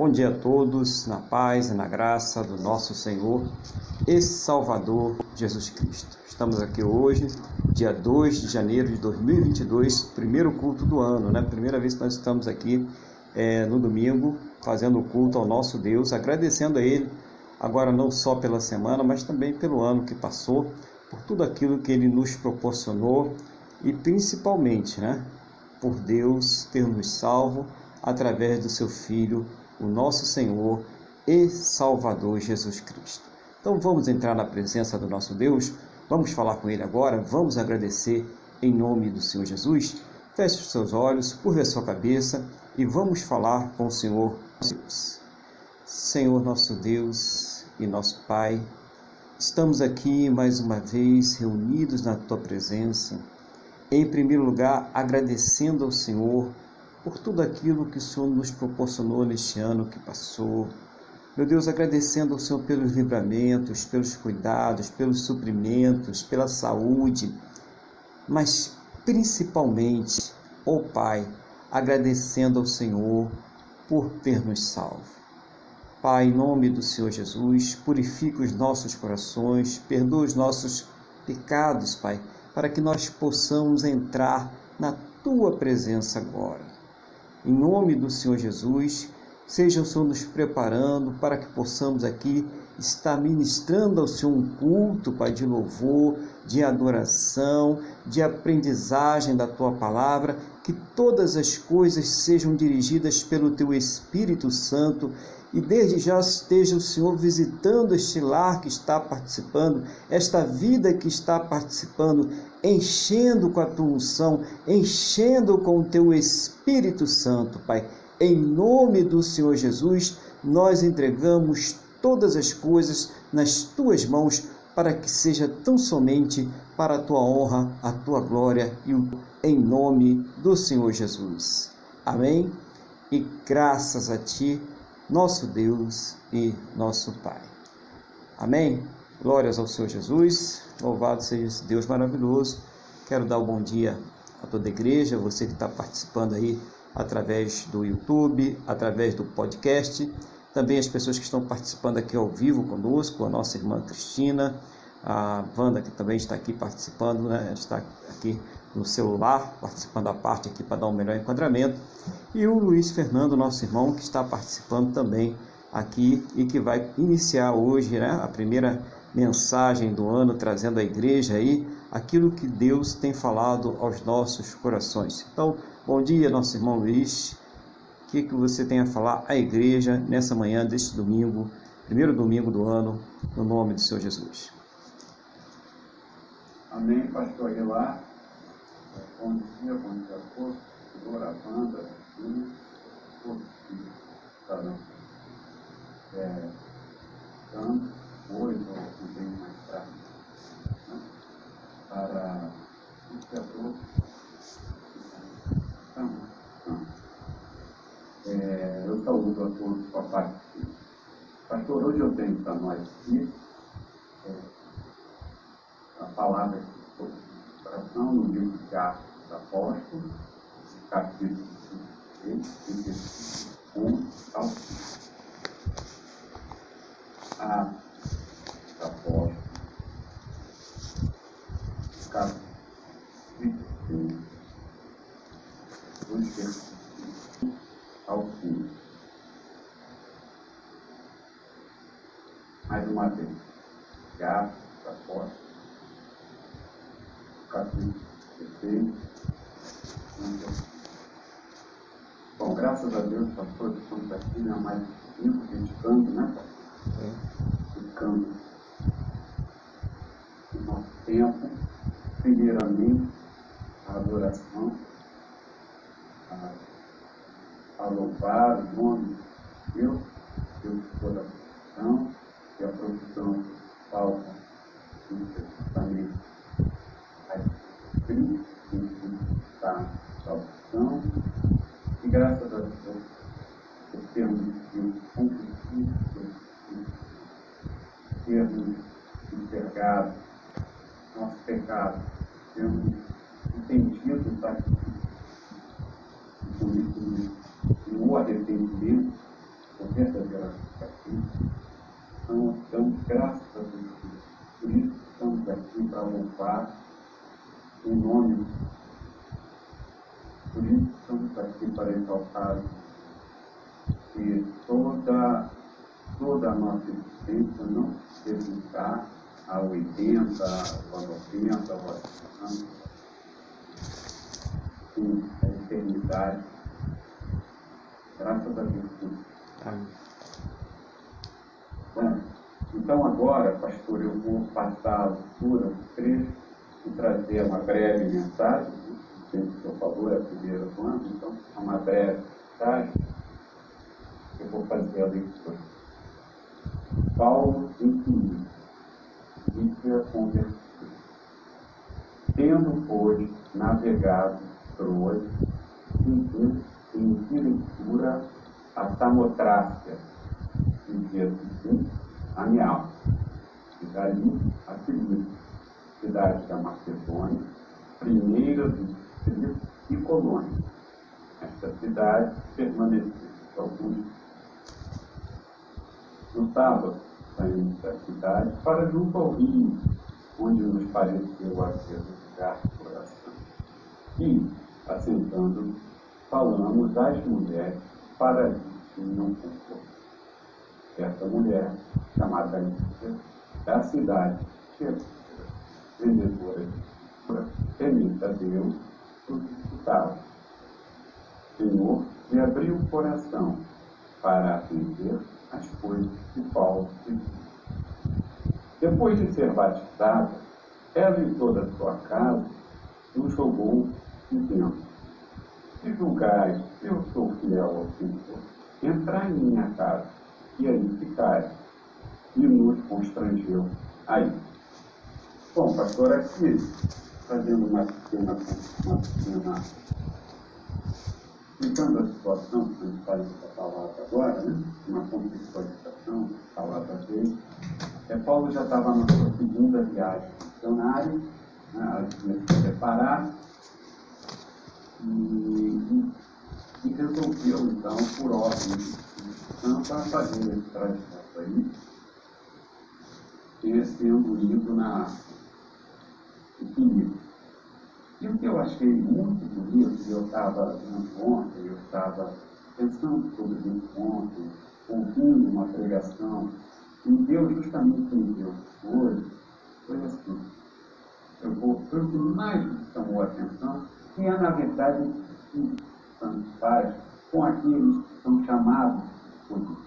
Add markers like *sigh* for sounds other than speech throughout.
Bom dia a todos, na paz e na graça do nosso Senhor e Salvador Jesus Cristo. Estamos aqui hoje, dia 2 de janeiro de 2022, primeiro culto do ano, né? Primeira vez que nós estamos aqui é, no domingo, fazendo o culto ao nosso Deus, agradecendo a Ele, agora não só pela semana, mas também pelo ano que passou, por tudo aquilo que Ele nos proporcionou e principalmente, né? Por Deus ter nos salvo através do Seu Filho o nosso Senhor e Salvador Jesus Cristo. Então vamos entrar na presença do nosso Deus, vamos falar com Ele agora, vamos agradecer em nome do Senhor Jesus. Feche os seus olhos, curva a sua cabeça e vamos falar com o Senhor Deus. Senhor nosso Deus e nosso Pai, estamos aqui mais uma vez reunidos na Tua presença. Em primeiro lugar, agradecendo ao Senhor por tudo aquilo que o Senhor nos proporcionou neste ano que passou. Meu Deus, agradecendo ao Senhor pelos livramentos, pelos cuidados, pelos suprimentos, pela saúde, mas principalmente, ó oh Pai, agradecendo ao Senhor por ter nos salvo. Pai, em nome do Senhor Jesus, purifica os nossos corações, perdoa os nossos pecados, Pai, para que nós possamos entrar na tua presença agora. Em nome do Senhor Jesus, seja o Senhor nos preparando para que possamos aqui estar ministrando ao Senhor um culto, Pai, de louvor, de adoração, de aprendizagem da tua palavra, que todas as coisas sejam dirigidas pelo teu Espírito Santo. E desde já esteja o Senhor visitando este lar que está participando, esta vida que está participando, enchendo com a tua unção, enchendo com o teu Espírito Santo, Pai. Em nome do Senhor Jesus, nós entregamos todas as coisas nas tuas mãos para que seja tão somente para a tua honra, a tua glória e o em nome do Senhor Jesus. Amém. E graças a ti nosso Deus e nosso Pai. Amém? Glórias ao Senhor Jesus, louvado seja esse Deus maravilhoso. Quero dar um bom dia a toda a igreja, você que está participando aí através do YouTube, através do podcast, também as pessoas que estão participando aqui ao vivo conosco, a nossa irmã Cristina, a Wanda que também está aqui participando, né? está aqui no celular, participando da parte aqui para dar um melhor enquadramento, e o Luiz Fernando, nosso irmão, que está participando também aqui e que vai iniciar hoje né, a primeira mensagem do ano, trazendo à igreja aí aquilo que Deus tem falado aos nossos corações. Então, bom dia, nosso irmão Luiz. O que, que você tem a falar à igreja nessa manhã deste domingo, primeiro domingo do ano, no nome do Senhor Jesus? Amém, pastor Aguilar. Bom dia, bom dia a todos. Senhor, banda, filho, todos que estarão é, dando hoje ou também mais tarde né, para que a todos então, então, é, eu saúdo a todos com a paz de. Pastor, hoje eu tenho para nós aqui é, a palavra que coração no livro de Atos dos Apóstolos, capítulo 16, 1 ao 5. Atos Apóstolos, capítulo 16, dos versículos ao 5. Mais uma vez, Atos Apóstolos, capítulo 16. Bom, graças a Deus, pastor, estamos aqui, né, mais cinco dedicando, né? Dedicando o nosso tempo, primeiramente, a adoração, a, a louvar o nome de Deus, Deus toda a profissão, e a profissão falta também está salvação. E graças a Deus, por termos sido comprometidos, termos enxergado nosso pecado, termos entendido o sacrifício, e por isso no arrependimento, o verdadeiro aqui. Então, damos graças a Deus. Por isso estamos aqui para louvar o nome. Por isso estamos aqui para exaltar que toda, toda a nossa existência não dedicar a 80, a 90, a 80, sim, a eternidade. Graças a Deus. Amém. Bom, então agora, pastor, eu vou passar a leitura do trecho e trazer uma breve mensagem. O que o senhor falou é a primeira quando, então é uma breve mensagem. Eu vou fazer a leitura. Paulo em Filipe, Bíblia convertida. Tendo, pois, navegado Troas, em direitura a Samotrácia, e dia seguinte a Neal, e dali a Filipe, cidade da Macedônia, primeira do distrito e colônia. Esta cidade permaneceu alguns no sábado, saímos da cidade para junto ao rio, onde nos pareceu haver lugar de oração. E, assentando, falamos às mulheres para lhes não conforto. Essa mulher, chamada Lícia, da cidade de vendedora de temente a Deus, solicitava. Senhor, me abriu o coração para atender as coisas que Paulo dizia. Depois de ser batizada, ela e toda a sua casa nos rogou, dizendo: Se julgais eu sou fiel ao Senhor, entrai em minha casa e aí ficai. E nos constrangeu aí. Bom, pastor, aqui, fazendo uma pequena, uma pequena explicando a situação que a gente faz essa palavra agora, né? uma contextualização da palavra dele, é, Paulo já estava na sua segunda viagem missionária, né? tinha se preparar, e, e, resolveu, então, por ordem de Santa, fazer esse trajeto aí, sendo ido na Filipe. E o que eu achei muito bonito, eu estava ontem, eu estava pensando sobre isso ontem, ouvindo uma pregação, e Deus justamente me deu hoje, foi assim. Eu vou, foi o que mais me chamou a atenção, que é, na verdade, o Santo faz com aqueles que são chamados por Deus.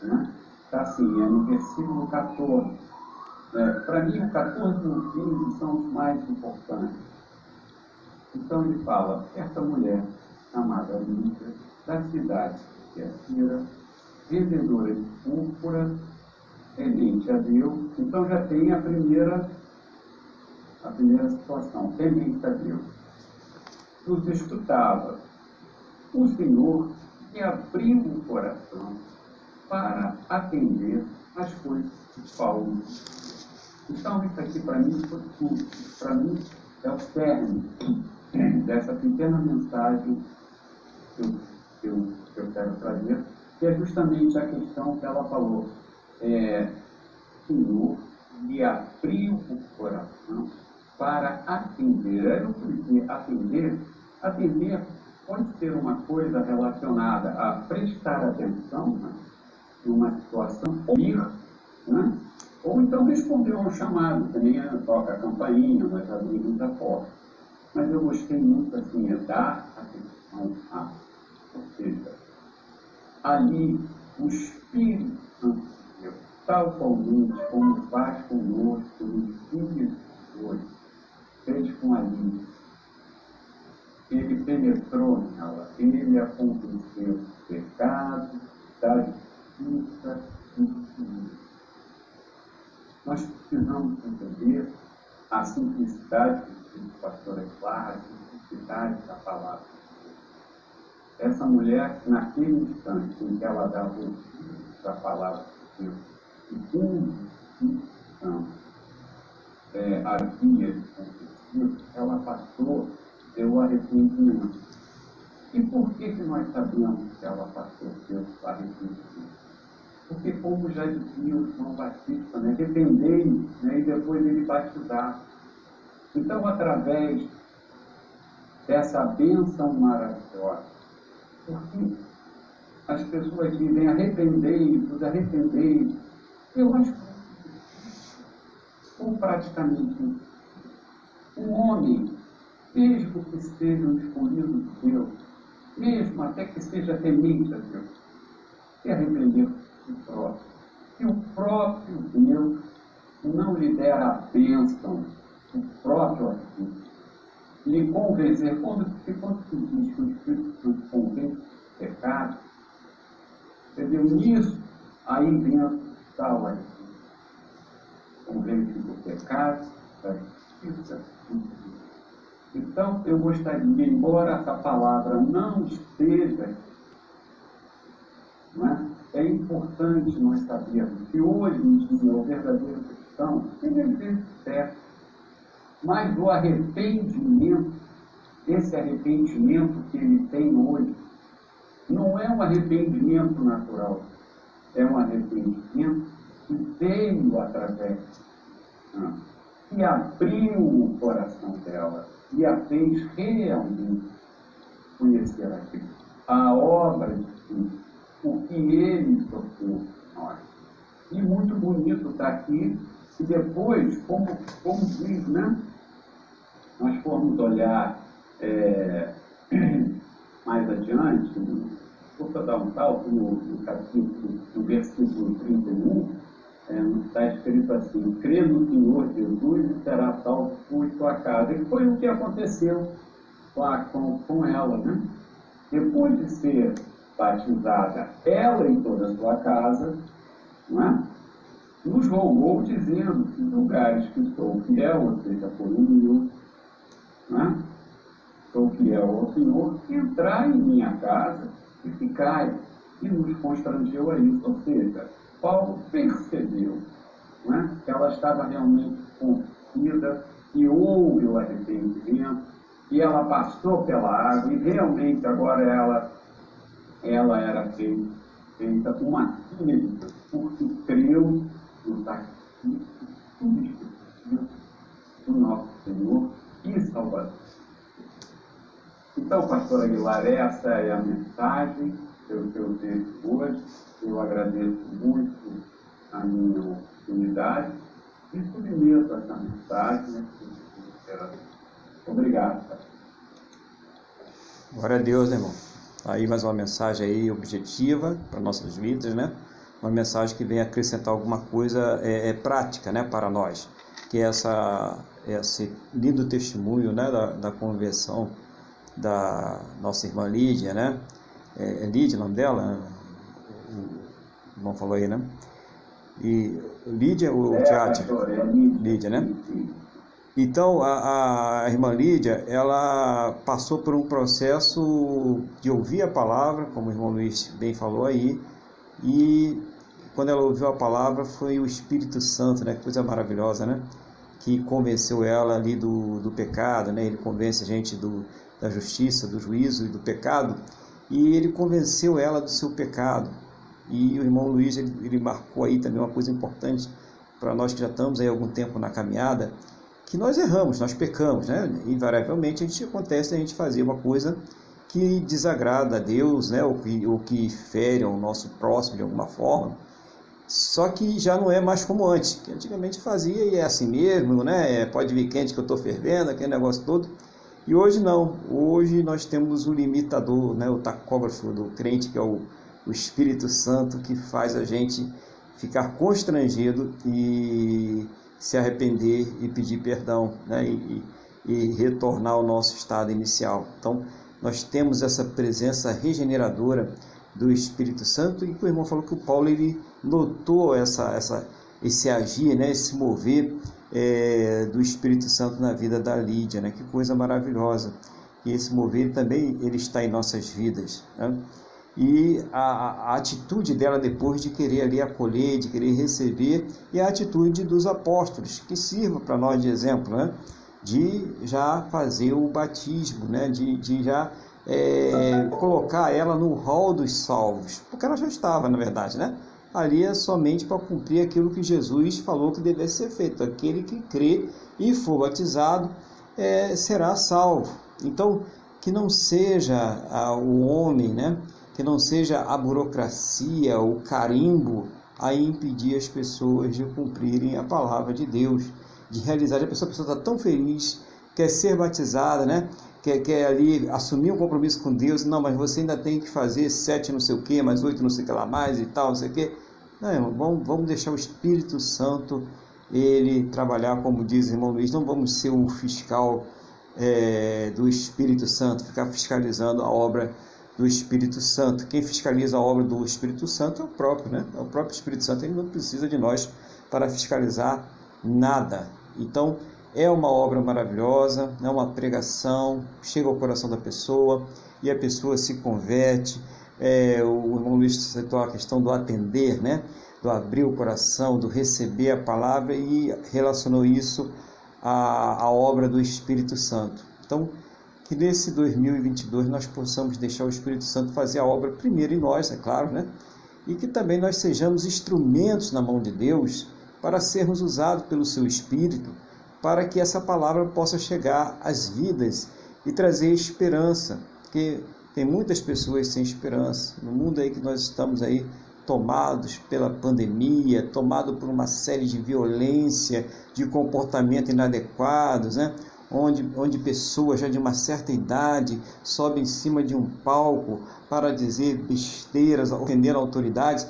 Né? Está assim, é no versículo 14. É, Para mim, o 14 e o 15 são os mais importantes. Então ele fala, essa mulher chamada Lídia, da cidade que é vendedora de púrpura, temente a Deus, então já tem a primeira, a primeira situação, temente a Deus. Nos escutava. O Senhor que abriu o coração para atender as coisas de Paulo. Então, isso aqui para mim foi tudo. Para mim é o cerne dessa pequena mensagem que eu, que eu, que eu quero trazer, que é justamente a questão que ela falou. É, Senhor, me abriu o coração para atender. Eu atender, atender pode ser uma coisa relacionada a prestar atenção né, numa situação, ouvir, né, ou então responder a um chamado, que nem toca a campainha, nós abrimos a porta mas eu gostei muito assim, é dar atenção a. Ou seja, ali o Espírito Santo de tal como faz conosco nos dias de hoje, fez com a Lídia. Ele penetrou nela, ele a convenceu do pecado, da justiça e do. Nós precisamos entender a simplicidade do pastor Esclar, a simplicidade da palavra. Essa mulher, naquele instante em que ela dá o da palavra de Deus, e com é, havia acontecido, ela passou, deu arrependimento. E por que, que nós sabemos que ela passou pelo arrependimento? Porque, como já dizia o João Batista, né, dependei né, e depois ele batizar. Então, através dessa bênção maravilhosa, porque as pessoas dizem arrependei-vos, arrependei eu acho que ou praticamente um homem, mesmo que seja um escolhido de Deus, mesmo até que seja temente a Deus, se arrepender do próprio. E o próprio Deus não lhe der a bênção do próprio Espírito. Lhe convencer, quando, quando se diz que o Espírito convence do pecado, entendeu? Nisso, aí dentro está o Espírito. Convence do pecado, da justiça, então, eu gostaria, embora essa palavra não esteja, não é? é importante nós sabermos que hoje em dia o verdadeiro cristão tem deve certo, mas o arrependimento, esse arrependimento que ele tem hoje, não é um arrependimento natural, é um arrependimento que veio através, que abriu o coração dela e a fez realmente conhecer a Cristo. A obra de Cristo o que ele propôs nós. E muito bonito está aqui, e depois, como, como diz, né? Nós formos olhar é, *clears throat* mais adiante, vou dar um salto no, no capítulo, no versículo 31, é, está escrito assim, crê no Senhor Jesus e será salvo por sua casa. E foi o que aconteceu lá com, com ela, né? Depois de ser batizada ela e toda a sua casa, não é? nos rogou dizendo que lugares que sou fiel, ou seja, por um não é? sou fiel ao Senhor, entrai em minha casa e ficai. E nos constrangeu a isso. Ou seja, Paulo percebeu não é? que ela estava realmente conhecida e houve o arrependimento, e ela passou pela água, e realmente agora ela ela era feita, feita uma filha de Deus, porque creu no sacrifício do nosso Senhor Então, pastor Aguilar, essa é a mensagem que eu tenho hoje. Eu agradeço muito a minha oportunidade e submeto essa mensagem. Obrigado, pastor. Glória a Deus, irmão. Aí mais uma mensagem aí objetiva para nossas vidas, né? Uma mensagem que vem acrescentar alguma coisa é, é prática, né, para nós. Que é essa esse lindo testemunho, né, da, da conversão da nossa irmã Lídia, né? É, é Lídia o nome dela? O irmão falou aí, né? E Lídia ou é, Tiatia? É Lídia, né? Então, a, a, irmã Lídia, ela passou por um processo de ouvir a palavra, como o irmão Luiz bem falou aí, e quando ela ouviu a palavra foi o Espírito Santo, né? Coisa maravilhosa, né? Que convenceu ela ali do, do pecado, né? Ele convence a gente do, da justiça, do juízo e do pecado, e ele convenceu ela do seu pecado. E o irmão Luiz, ele, ele marcou aí também uma coisa importante para nós que já estamos aí algum tempo na caminhada, que nós erramos, nós pecamos, né? Invariavelmente a gente acontece a gente fazer uma coisa que desagrada a Deus, né? Ou que, que fere o nosso próximo de alguma forma. Só que já não é mais como antes, que antigamente fazia e é assim mesmo, né? É, pode vir quente que eu estou fervendo, aquele negócio todo. E hoje não. Hoje nós temos o limitador, né? O tacógrafo do crente, que é o, o Espírito Santo, que faz a gente ficar constrangido e se arrepender e pedir perdão né? e, e retornar ao nosso estado inicial. Então, nós temos essa presença regeneradora do Espírito Santo e o irmão falou que o Paulo ele notou essa, essa, esse agir, né? esse mover é, do Espírito Santo na vida da Lídia, né? que coisa maravilhosa. E esse mover também ele está em nossas vidas. Né? e a, a, atitude dela depois de querer ali acolher, de querer receber, e a atitude dos apóstolos, que sirva para nós de exemplo, né? de já fazer o batismo, né? de, de já é, colocar ela no rol dos salvos, porque ela já estava, na verdade, né? Ali é somente para cumprir aquilo que Jesus falou que deve ser feito. Aquele que crê e for batizado é, será salvo. Então, que não seja ah, o homem, né? Que não seja a burocracia, o carimbo a impedir as pessoas de cumprirem a palavra de Deus, de realizar. A pessoa está tão feliz, quer ser batizada, né? Quer, quer ali assumir um compromisso com Deus, não, mas você ainda tem que fazer sete não sei o que, mais oito não sei o que lá mais e tal, não sei o que. Não, irmão, vamos, vamos deixar o Espírito Santo ele trabalhar, como diz o irmão Luiz, não vamos ser o fiscal é, do Espírito Santo, ficar fiscalizando a obra do Espírito Santo. Quem fiscaliza a obra do Espírito Santo é o próprio, né? É o próprio Espírito Santo, ele não precisa de nós para fiscalizar nada. Então, é uma obra maravilhosa, é uma pregação, chega ao coração da pessoa e a pessoa se converte. É, o irmão Luiz citou a questão do atender, né? do abrir o coração, do receber a palavra e relacionou isso à, à obra do Espírito Santo. Então, que nesse 2022 nós possamos deixar o Espírito Santo fazer a obra primeiro em nós, é claro, né? E que também nós sejamos instrumentos na mão de Deus para sermos usados pelo seu Espírito para que essa palavra possa chegar às vidas e trazer esperança, porque tem muitas pessoas sem esperança no mundo aí que nós estamos aí tomados pela pandemia, tomado por uma série de violência, de comportamento inadequados, né? Onde, onde pessoas já de uma certa idade sobem em cima de um palco para dizer besteiras, ofender autoridades.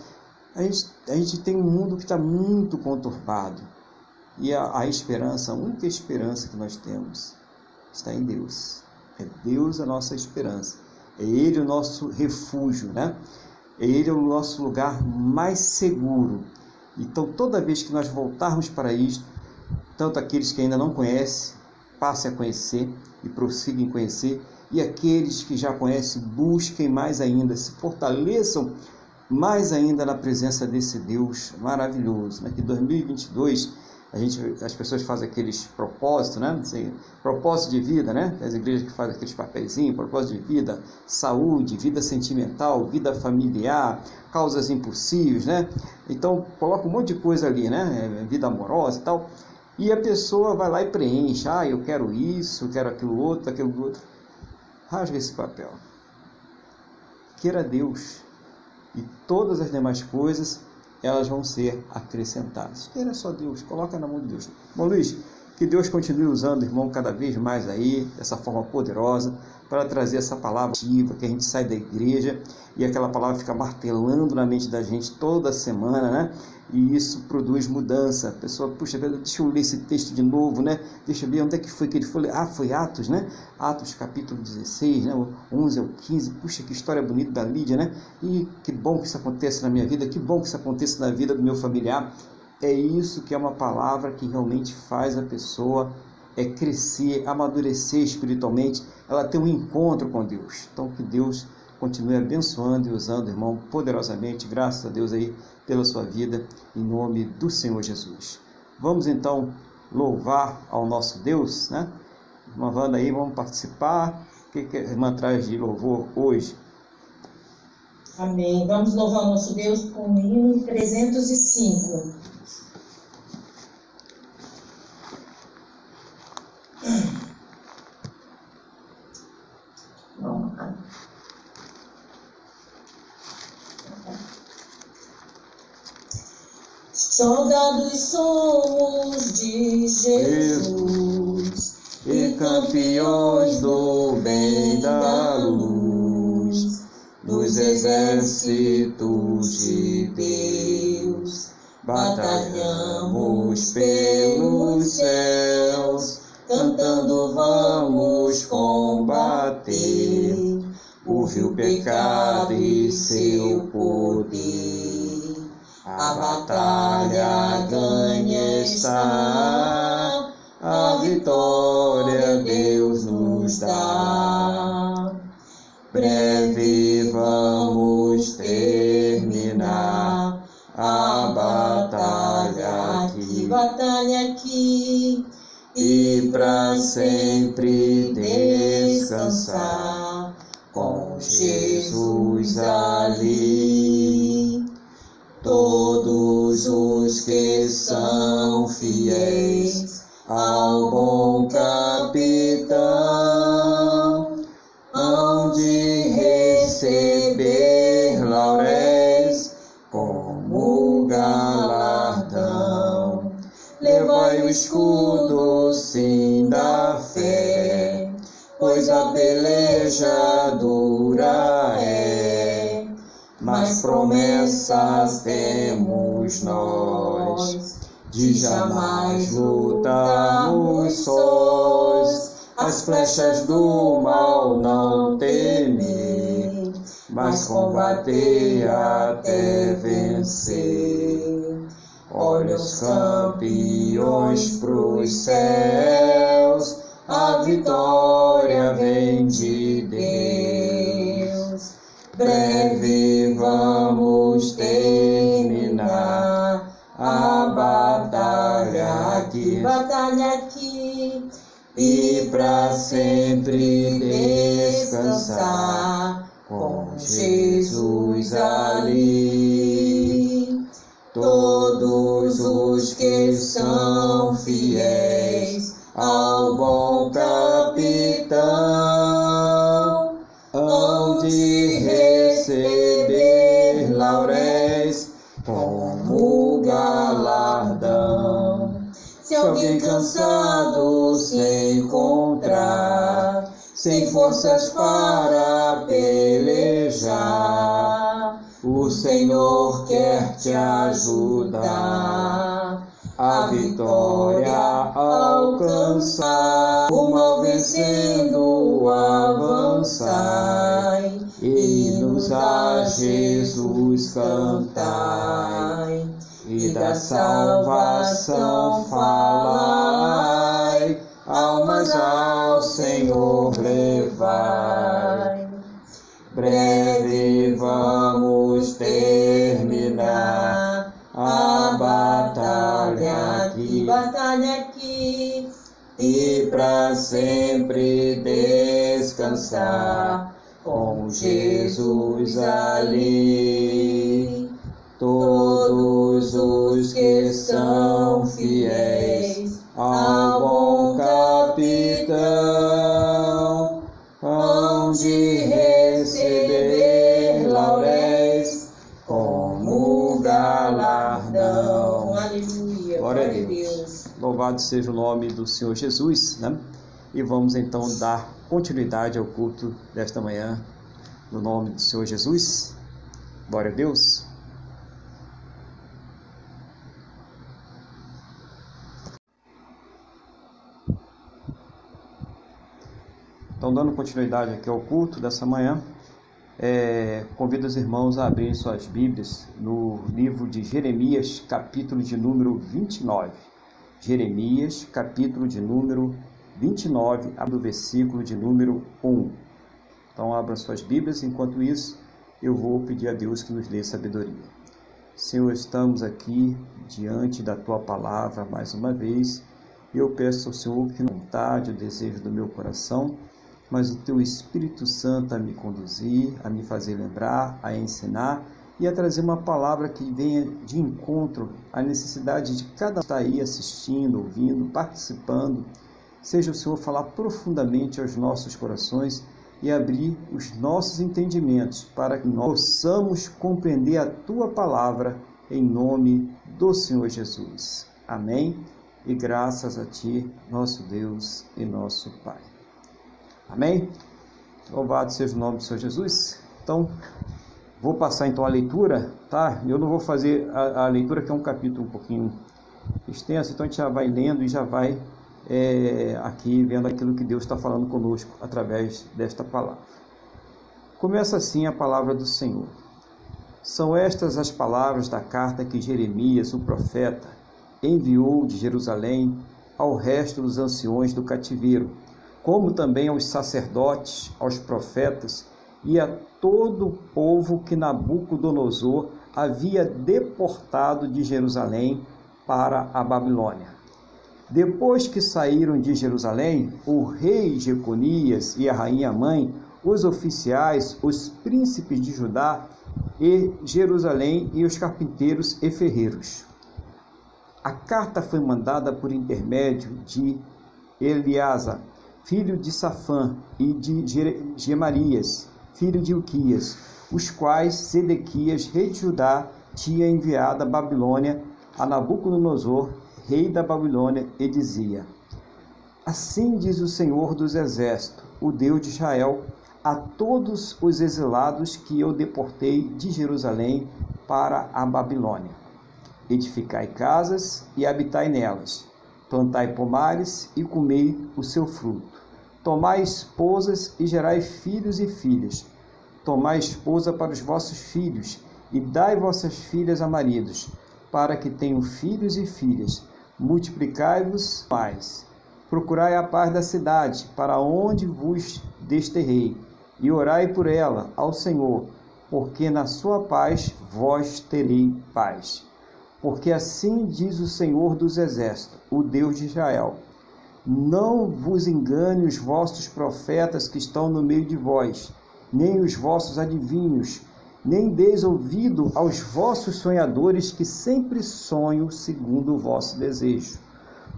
A gente, a gente tem um mundo que está muito conturbado. E a, a esperança, a única esperança que nós temos, está em Deus. É Deus a nossa esperança. É Ele o nosso refúgio, né? É Ele o nosso lugar mais seguro. Então, toda vez que nós voltarmos para isto, tanto aqueles que ainda não conhecem, passem a conhecer e prossigam em conhecer, e aqueles que já conhecem, busquem mais ainda, se fortaleçam mais ainda na presença desse Deus maravilhoso. Né? Que 2022 a gente, as pessoas fazem aqueles propósitos, né? Assim, propósito de vida, né? As igrejas que fazem aqueles papeizinhos, propósito de vida, saúde, vida sentimental, vida familiar, causas impossíveis, né? Então, coloca um monte de coisa ali, né? É, vida amorosa e tal. E a pessoa vai lá e preenche. Ah, eu quero isso, eu quero aquilo outro, aquilo outro. Rasga esse papel. Queira Deus. E todas as demais coisas elas vão ser acrescentadas. Queira só Deus, coloca na mão de Deus. Bom, Luiz, que Deus continue usando, irmão, cada vez mais aí, dessa forma poderosa, para trazer essa palavra ativa, que a gente sai da igreja e aquela palavra fica martelando na mente da gente toda semana, né? E isso produz mudança. A pessoa, puxa, deixa eu ler esse texto de novo, né? Deixa eu ver onde é que foi que ele foi. Ah, foi Atos, né? Atos capítulo 16, né? O 11 ao 15. Puxa, que história bonita da Lídia, né? E que bom que isso acontece na minha vida, que bom que isso aconteça na vida do meu familiar. É isso que é uma palavra que realmente faz a pessoa é crescer, amadurecer espiritualmente, ela tem um encontro com Deus. Então que Deus continue abençoando e usando, irmão, poderosamente, graças a Deus aí pela sua vida, em nome do Senhor Jesus. Vamos então louvar ao nosso Deus, né? Irmã Wanda aí, vamos participar. O que, que a irmã traz de louvor hoje? Amém. Vamos louvar o nosso Deus com o hino 305. Soldados somos de Jesus e campeões do bem da luz, dos exércitos de Deus, batalhamos pelos céus, cantando vamos combater. O vil pecado e seu poder a batalha ganha está, a vitória Deus nos dá. Breve vamos terminar a batalha aqui, batalha aqui, e para sempre descansar com Jesus ali. Todos os que são fiéis ao bom capitão hão de receber lauréis como galardão. Levai o escudo, sim, da fé, pois a peleja dura mas promessas temos nós de jamais lutarmos sós. As flechas do mal não temer, mas combater até vencer. Olha os campeões pros céus, a vitória vem de Deus. Breve vamos terminar a batalha aqui, batalha aqui, e para sempre descansar com Jesus ali. Todos os que são fiéis ao bom cansado se encontrar, sem forças para pelejar, o Senhor quer te ajudar. A vitória alcançar, o mal vencendo avançai, hinos a Jesus cantai e da salvação falai, almas ao Senhor levai. Breve vamos terminar a batalha aqui, batalha aqui, e para sempre descansar com Jesus ali. Que são fiéis ao bom capitão hão de receber lauréis como galardão. aleluia, Glória a Deus. Louvado seja o nome do Senhor Jesus, né? E vamos então dar continuidade ao culto desta manhã, no nome do Senhor Jesus. Glória a Deus. Então, dando continuidade aqui ao culto dessa manhã, é, convido os irmãos a abrirem suas Bíblias no livro de Jeremias, capítulo de número 29. Jeremias, capítulo de número 29, do versículo de número 1. Então, abram suas Bíblias, enquanto isso, eu vou pedir a Deus que nos dê sabedoria. Senhor, estamos aqui diante da tua palavra mais uma vez. Eu peço ao Senhor que vontade, o desejo do meu coração, mas o teu Espírito Santo a me conduzir, a me fazer lembrar, a ensinar e a trazer uma palavra que venha de encontro à necessidade de cada um estar aí assistindo, ouvindo, participando. Seja o Senhor falar profundamente aos nossos corações e abrir os nossos entendimentos para que nós possamos compreender a tua palavra em nome do Senhor Jesus. Amém. E graças a ti, nosso Deus e nosso Pai. Amém? Louvado seja o nome do Senhor Jesus. Então, vou passar então a leitura, tá? Eu não vou fazer a, a leitura, que é um capítulo um pouquinho extenso, então a gente já vai lendo e já vai é, aqui vendo aquilo que Deus está falando conosco através desta palavra. Começa assim a palavra do Senhor. São estas as palavras da carta que Jeremias, o profeta, enviou de Jerusalém ao resto dos anciões do cativeiro, como também aos sacerdotes, aos profetas e a todo o povo que Nabucodonosor havia deportado de Jerusalém para a Babilônia. Depois que saíram de Jerusalém, o rei Jeconias e a rainha mãe os oficiais, os príncipes de Judá e Jerusalém e os carpinteiros e ferreiros. A carta foi mandada por intermédio de Eliasa, filho de Safã, e de Gemarias, filho de Uquias, os quais Sedequias, rei de Judá, tinha enviado à Babilônia a Nabucodonosor, rei da Babilônia, e dizia: Assim diz o Senhor dos Exércitos, o Deus de Israel, a todos os exilados que eu deportei de Jerusalém para a Babilônia. Edificai casas e habitai nelas, plantai pomares e comei o seu fruto. Tomai esposas e gerai filhos e filhas. Tomai esposa para os vossos filhos e dai vossas filhas a maridos, para que tenham filhos e filhas. Multiplicai-vos mais. Procurai a paz da cidade, para onde vos desterrei e orai por ela ao Senhor, porque na sua paz vós terei paz. Porque assim diz o Senhor dos Exércitos, o Deus de Israel: Não vos engane os vossos profetas que estão no meio de vós, nem os vossos adivinhos, nem deis ouvido aos vossos sonhadores que sempre sonham segundo o vosso desejo.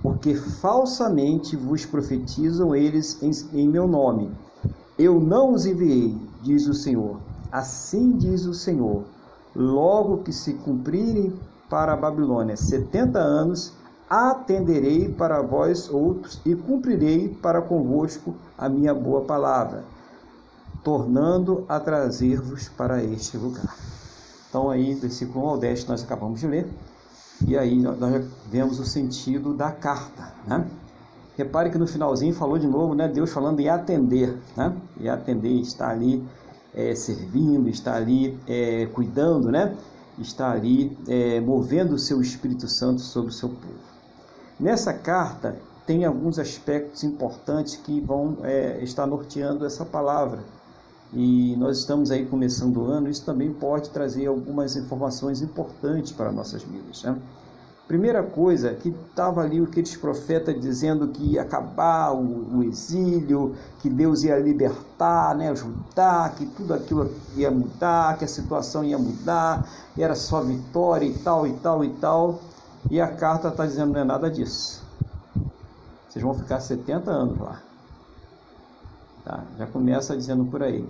Porque falsamente vos profetizam eles em, em meu nome eu não os enviei, diz o Senhor. Assim diz o Senhor: logo que se cumprirem para a Babilônia setenta anos, atenderei para vós outros e cumprirei para convosco a minha boa palavra, tornando a trazer-vos para este lugar. Então, aí, versículo 1 ao 10, nós acabamos de ler, e aí nós vemos o sentido da carta, né? Repare que no finalzinho falou de novo, né? Deus falando em atender, né? E atender, está ali é, servindo, está ali é, cuidando, né? Está ali é, movendo o seu Espírito Santo sobre o seu povo. Nessa carta tem alguns aspectos importantes que vão é, estar norteando essa palavra. E nós estamos aí começando o ano, isso também pode trazer algumas informações importantes para nossas vidas, né? Primeira coisa, que estava ali aqueles profetas dizendo que ia acabar o, o, exílio, que Deus ia libertar, né, Judá, que tudo aquilo ia mudar, que a situação ia mudar, era só vitória e tal, e tal, e tal. E a carta está dizendo não é nada disso. Vocês vão ficar 70 anos lá. Tá? Já começa dizendo por aí.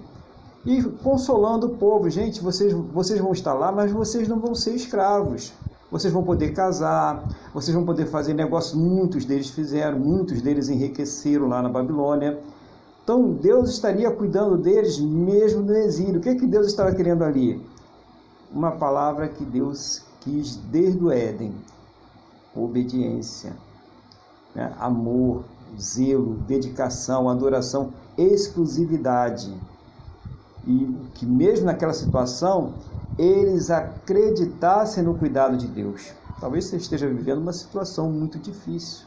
E consolando o povo, gente, vocês, vocês vão estar lá, mas vocês não vão ser escravos vocês vão poder casar, vocês vão poder fazer negócios, muitos deles fizeram, muitos deles enriqueceram lá na Babilônia. Então Deus estaria cuidando deles mesmo no exílio. O que, é que Deus estava querendo ali? Uma palavra que Deus quis desde o Éden: obediência, né? amor, zelo, dedicação, adoração, exclusividade. E que mesmo naquela situação eles acreditassem no cuidado de Deus. Talvez você esteja vivendo uma situação muito difícil.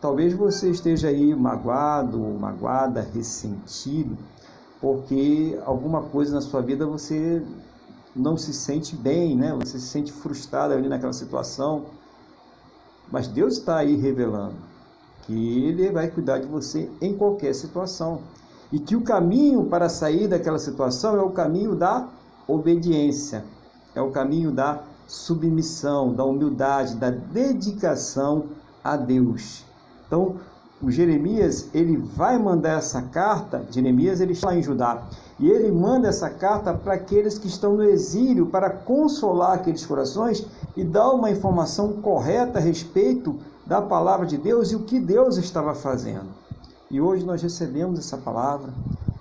Talvez você esteja aí magoado magoada, ressentido, porque alguma coisa na sua vida você não se sente bem, né? Você se sente frustrado ali naquela situação. Mas Deus está aí revelando que Ele vai cuidar de você em qualquer situação. E que o caminho para sair daquela situação é o caminho da obediência, é o caminho da submissão, da humildade, da dedicação a Deus. Então, o Jeremias, ele vai mandar essa carta, Jeremias ele está em Judá, e ele manda essa carta para aqueles que estão no exílio, para consolar aqueles corações e dar uma informação correta a respeito da palavra de Deus e o que Deus estava fazendo. E hoje nós recebemos essa palavra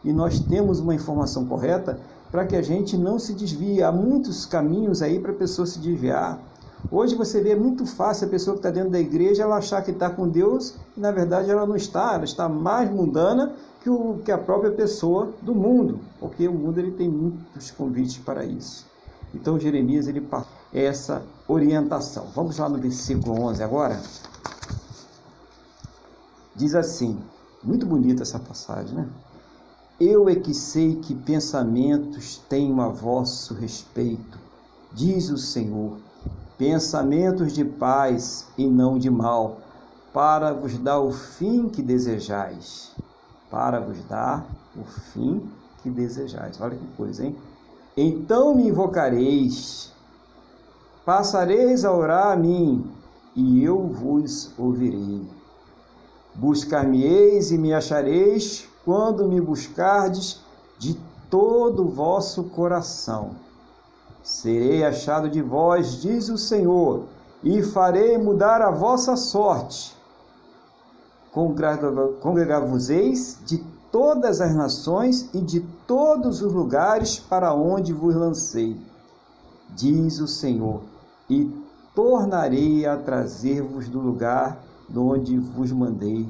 e nós temos uma informação correta para que a gente não se desvie. Há muitos caminhos aí para a pessoa se desviar. Hoje você vê muito fácil a pessoa que está dentro da igreja ela achar que está com Deus e na verdade ela não está, ela está mais mundana que, o, que a própria pessoa do mundo, porque o mundo ele tem muitos convites para isso. Então Jeremias ele passa essa orientação. Vamos lá no versículo 11 agora. Diz assim, muito bonita essa passagem, né? Eu é que sei que pensamentos tenho a vosso respeito, diz o Senhor, pensamentos de paz e não de mal, para vos dar o fim que desejais. para vos dar o fim que desejais. Olha que coisa, hein? Então me invocareis, passareis a orar a mim, e eu vos ouvirei. Buscar-me-eis e me achareis quando me buscardes de todo o vosso coração. Serei achado de vós, diz o Senhor, e farei mudar a vossa sorte. Congregar-vos-eis de todas as nações e de todos os lugares para onde vos lancei, diz o Senhor, e tornarei a trazer-vos do lugar de onde vos mandei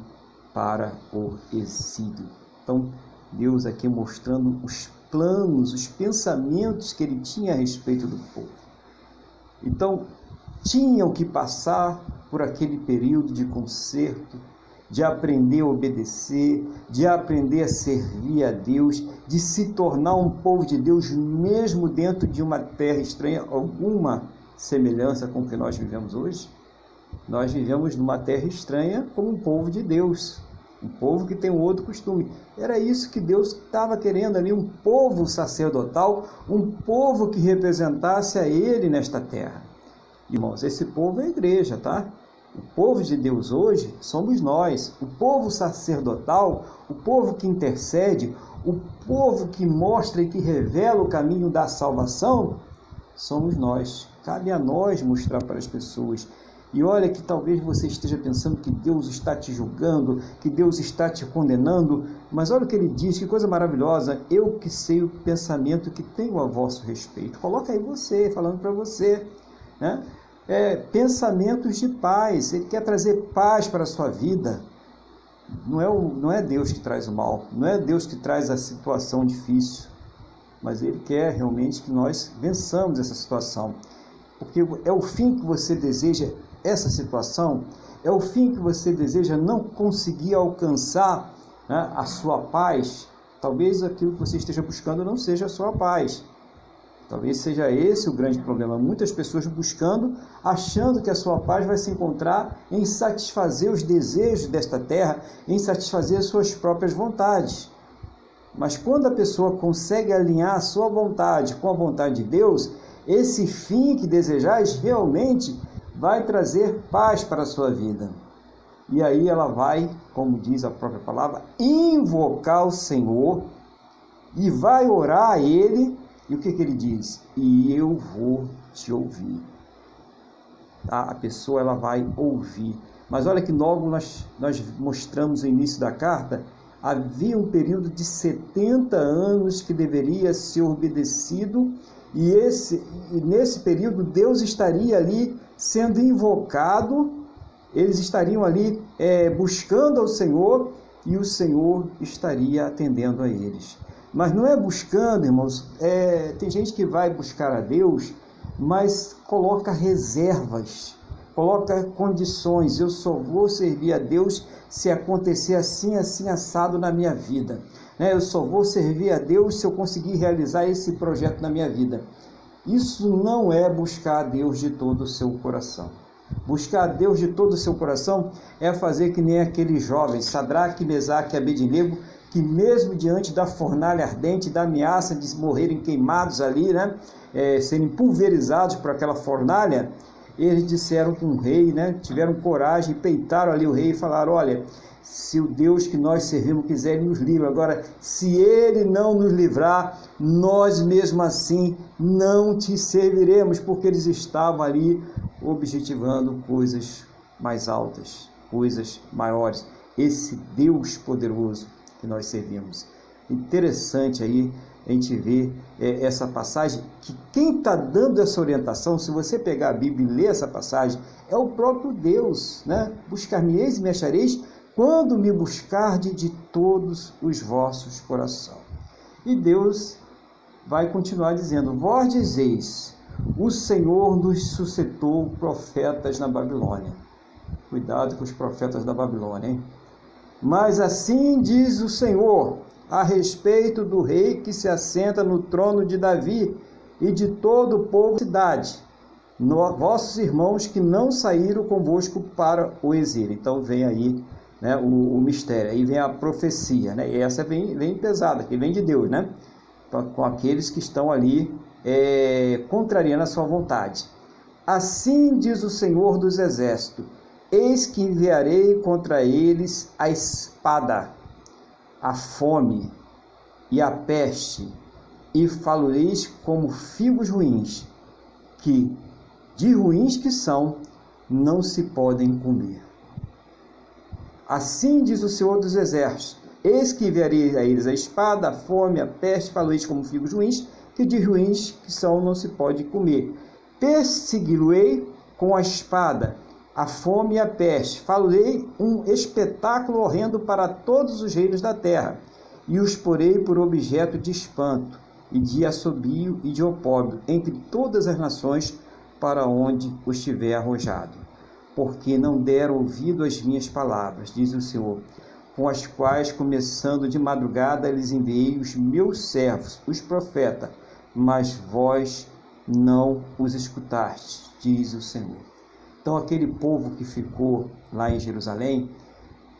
para o exílio. Então, Deus aqui mostrando os planos, os pensamentos que ele tinha a respeito do povo. Então, tinham que passar por aquele período de conserto, de aprender a obedecer, de aprender a servir a Deus, de se tornar um povo de Deus, mesmo dentro de uma terra estranha, alguma semelhança com o que nós vivemos hoje? Nós vivemos numa terra estranha como um povo de Deus, um povo que tem um outro costume. Era isso que Deus estava querendo ali, um povo sacerdotal, um povo que representasse a Ele nesta terra. Irmãos, esse povo é a igreja, tá? O povo de Deus hoje somos nós, o povo sacerdotal, o povo que intercede, o povo que mostra e que revela o caminho da salvação, somos nós. Cabe a nós mostrar para as pessoas. E olha que talvez você esteja pensando que Deus está te julgando, que Deus está te condenando, mas olha o que ele diz, que coisa maravilhosa. Eu que sei o pensamento que tenho a vosso respeito. Coloca aí você, falando para você. Né? é, pensamentos de paz, ele quer trazer paz para a sua vida. Não é, o, não é Deus que traz o mal, não é Deus que traz a situação difícil, mas Ele quer realmente que nós vençamos essa situação. Porque é o fim que você deseja essa situação, é o fim que você deseja não conseguir alcançar né, a sua paz. Talvez aquilo que você esteja buscando não seja a sua paz Talvez seja esse o grande problema. Muitas pessoas buscando, achando que a sua paz vai se encontrar em satisfazer os desejos desta terra, em satisfazer as suas próprias vontades. Mas quando a pessoa consegue alinhar a sua vontade com a vontade de Deus, esse fim que desejais realmente vai trazer paz para a sua vida. E aí ela vai, como diz a própria palavra, invocar o Senhor e vai orar a Ele e o que, que ele diz? E eu vou te ouvir. Tá? A pessoa ela vai ouvir. Mas olha que logo nós, nós mostramos no início da carta, havia um período de 70 anos que deveria ser obedecido, e, esse, e nesse período Deus estaria ali sendo invocado, eles estariam ali é, buscando ao Senhor, e o Senhor estaria atendendo a eles. Mas não é buscando, irmãos. É, tem gente que vai buscar a Deus, mas coloca reservas, coloca condições. Eu só vou servir a Deus se acontecer assim, assim, assado na minha vida. Né? Eu só vou servir a Deus se eu conseguir realizar esse projeto na minha vida. Isso não é buscar a Deus de todo o seu coração. Buscar a Deus de todo o seu coração é fazer que nem aqueles jovens, Sadraque, Mesaque e Abednego, que mesmo diante da fornalha ardente, da ameaça de morrerem queimados ali, né, é, serem pulverizados por aquela fornalha, eles disseram com o rei, né, tiveram coragem, peitaram ali o rei e falaram: olha, se o Deus que nós servimos quiser, nos livra. Agora, se ele não nos livrar, nós mesmo assim não te serviremos, porque eles estavam ali objetivando coisas mais altas, coisas maiores. Esse Deus poderoso que nós servimos. Interessante aí a gente ver é, essa passagem, que quem está dando essa orientação, se você pegar a Bíblia e ler essa passagem, é o próprio Deus, né? Buscar-me-eis e me achareis quando me buscarde de todos os vossos corações. E Deus vai continuar dizendo: Vós dizeis, o Senhor nos suscitou profetas na Babilônia. Cuidado com os profetas da Babilônia, hein? Mas assim diz o Senhor a respeito do rei que se assenta no trono de Davi e de todo o povo da cidade, no, vossos irmãos que não saíram convosco para o exílio. Então vem aí né, o, o, mistério. Aí vem a profecia, né? E essa vem, vem pesada, que vem de Deus, né? Com aqueles que estão ali é, contrariando a sua vontade. Assim diz o Senhor dos Exércitos: Eis que enviarei contra eles a espada, a fome e a peste, e faloreis como figos ruins, que, de ruins que são, não se podem comer. Assim diz o Senhor dos Exércitos: Eis que enviarei a eles a espada, a fome, a peste, faloreis como figos ruins, que de ruins que são não se pode comer. Persegui-lo-ei com a espada, a fome e a peste. Falei um espetáculo horrendo para todos os reinos da terra, e os porei por objeto de espanto, e de assobio e de opróbrio entre todas as nações para onde os tiver arrojado. Porque não deram ouvido às minhas palavras, diz o Senhor, com as quais, começando de madrugada, lhes enviei os meus servos, os profetas, mas vós não os escutastes, diz o Senhor. Então, aquele povo que ficou lá em Jerusalém,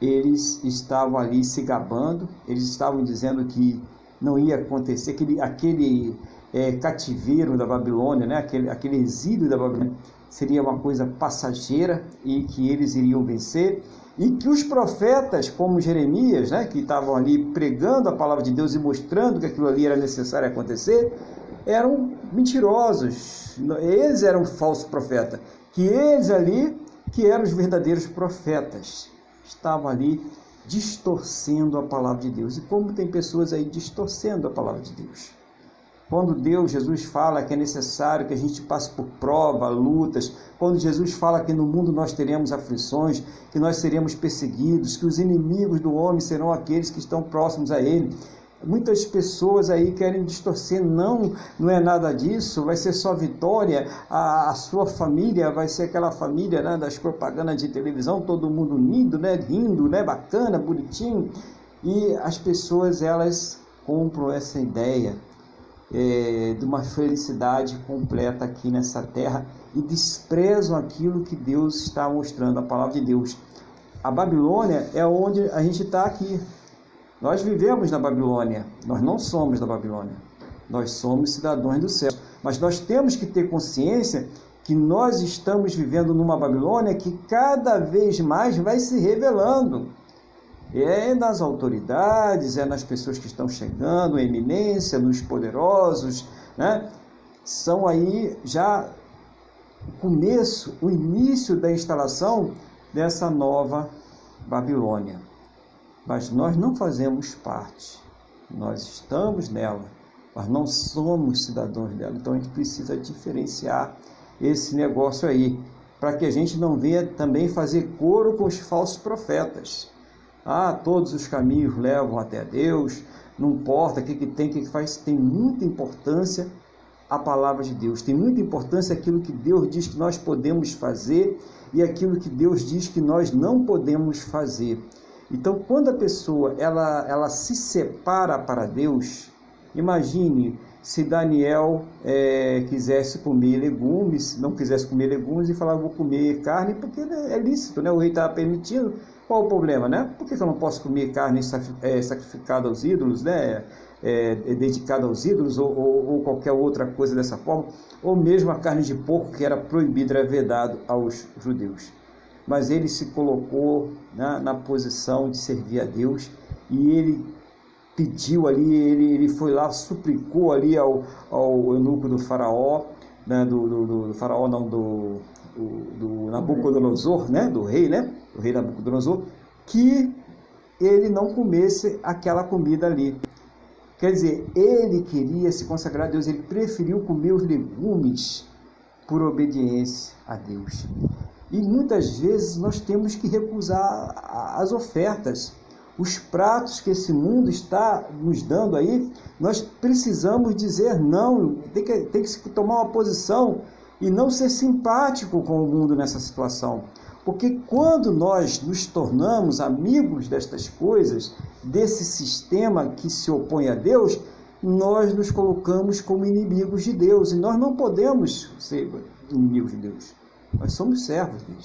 eles estavam ali se gabando, eles estavam dizendo que não ia acontecer, aquele, aquele é, cativeiro da Babilônia, né? aquele, aquele exílio da Babilônia, seria uma coisa passageira e que eles iriam vencer, e que os profetas, como Jeremias, né, que estavam ali pregando a palavra de Deus e mostrando que aquilo ali era necessário acontecer, eram mentirosos, eles eram falsos profetas que eles ali, que eram os verdadeiros profetas, estavam ali distorcendo a palavra de Deus. E como tem pessoas aí distorcendo a palavra de Deus. Quando Deus, Jesus fala que é necessário que a gente passe por prova, lutas, quando Jesus fala que no mundo nós teremos aflições, que nós seremos perseguidos, que os inimigos do homem serão aqueles que estão próximos a ele, Muitas pessoas aí querem distorcer, não, não é nada disso, vai ser só vitória, a, a sua família vai ser aquela família né, das propagandas de televisão, todo mundo unido, né, rindo, né, bacana, bonitinho, e as pessoas elas compram essa ideia é, de uma felicidade completa aqui nessa terra e desprezam aquilo que Deus está mostrando, a palavra de Deus. A Babilônia é onde a gente está aqui, nós vivemos na Babilônia, nós não somos da Babilônia. Nós somos cidadãos do céu. Mas nós temos que ter consciência que nós estamos vivendo numa Babilônia que cada vez mais vai se revelando. É nas autoridades, é nas pessoas que estão chegando, eminência, nos poderosos, né? São aí já o começo, o início da instalação dessa nova Babilônia mas nós não fazemos parte. Nós estamos nela, mas não somos cidadãos dela. Então a gente precisa diferenciar esse negócio aí, para que a gente não venha também fazer coro com os falsos profetas. Ah, todos os caminhos levam até Deus, não importa o que, que tem, o que, que faz, tem muita importância a palavra de Deus, tem muita importância aquilo que Deus diz que nós podemos fazer e aquilo que Deus diz que nós não podemos fazer. Então, quando a pessoa ela, ela se separa para Deus, imagine se Daniel é, quisesse comer legumes, não quisesse comer legumes e falava vou comer carne, porque é lícito, né? o rei estava permitindo. Qual o problema, né? Por que eu não posso comer carne é, sacrificada aos ídolos, né? É, é, dedicada aos ídolos ou, ou, ou, qualquer outra coisa dessa forma? Ou mesmo a carne de porco que era proibida, era vedado aos judeus mas ele se colocou né, na posição de servir a Deus e ele pediu ali, ele, ele foi lá, suplicou ali ao, ao eunuco do faraó, né, do, do, do faraó não, do, do, do Nabucodonosor, né, do rei, né, do rei Nabucodonosor, que ele não comesse aquela comida ali. Quer dizer, ele queria se consagrar a Deus, ele preferiu comer os legumes por obediência a Deus. E muitas vezes nós temos que recusar as ofertas. Os pratos que esse mundo está nos dando aí, nós precisamos dizer não, tem que, tem que tomar uma posição e não ser simpático com o mundo nessa situação. Porque quando nós nos tornamos amigos destas coisas, desse sistema que se opõe a Deus, nós nos colocamos como inimigos de Deus e nós não podemos ser inimigos de Deus. Nós somos servos dele,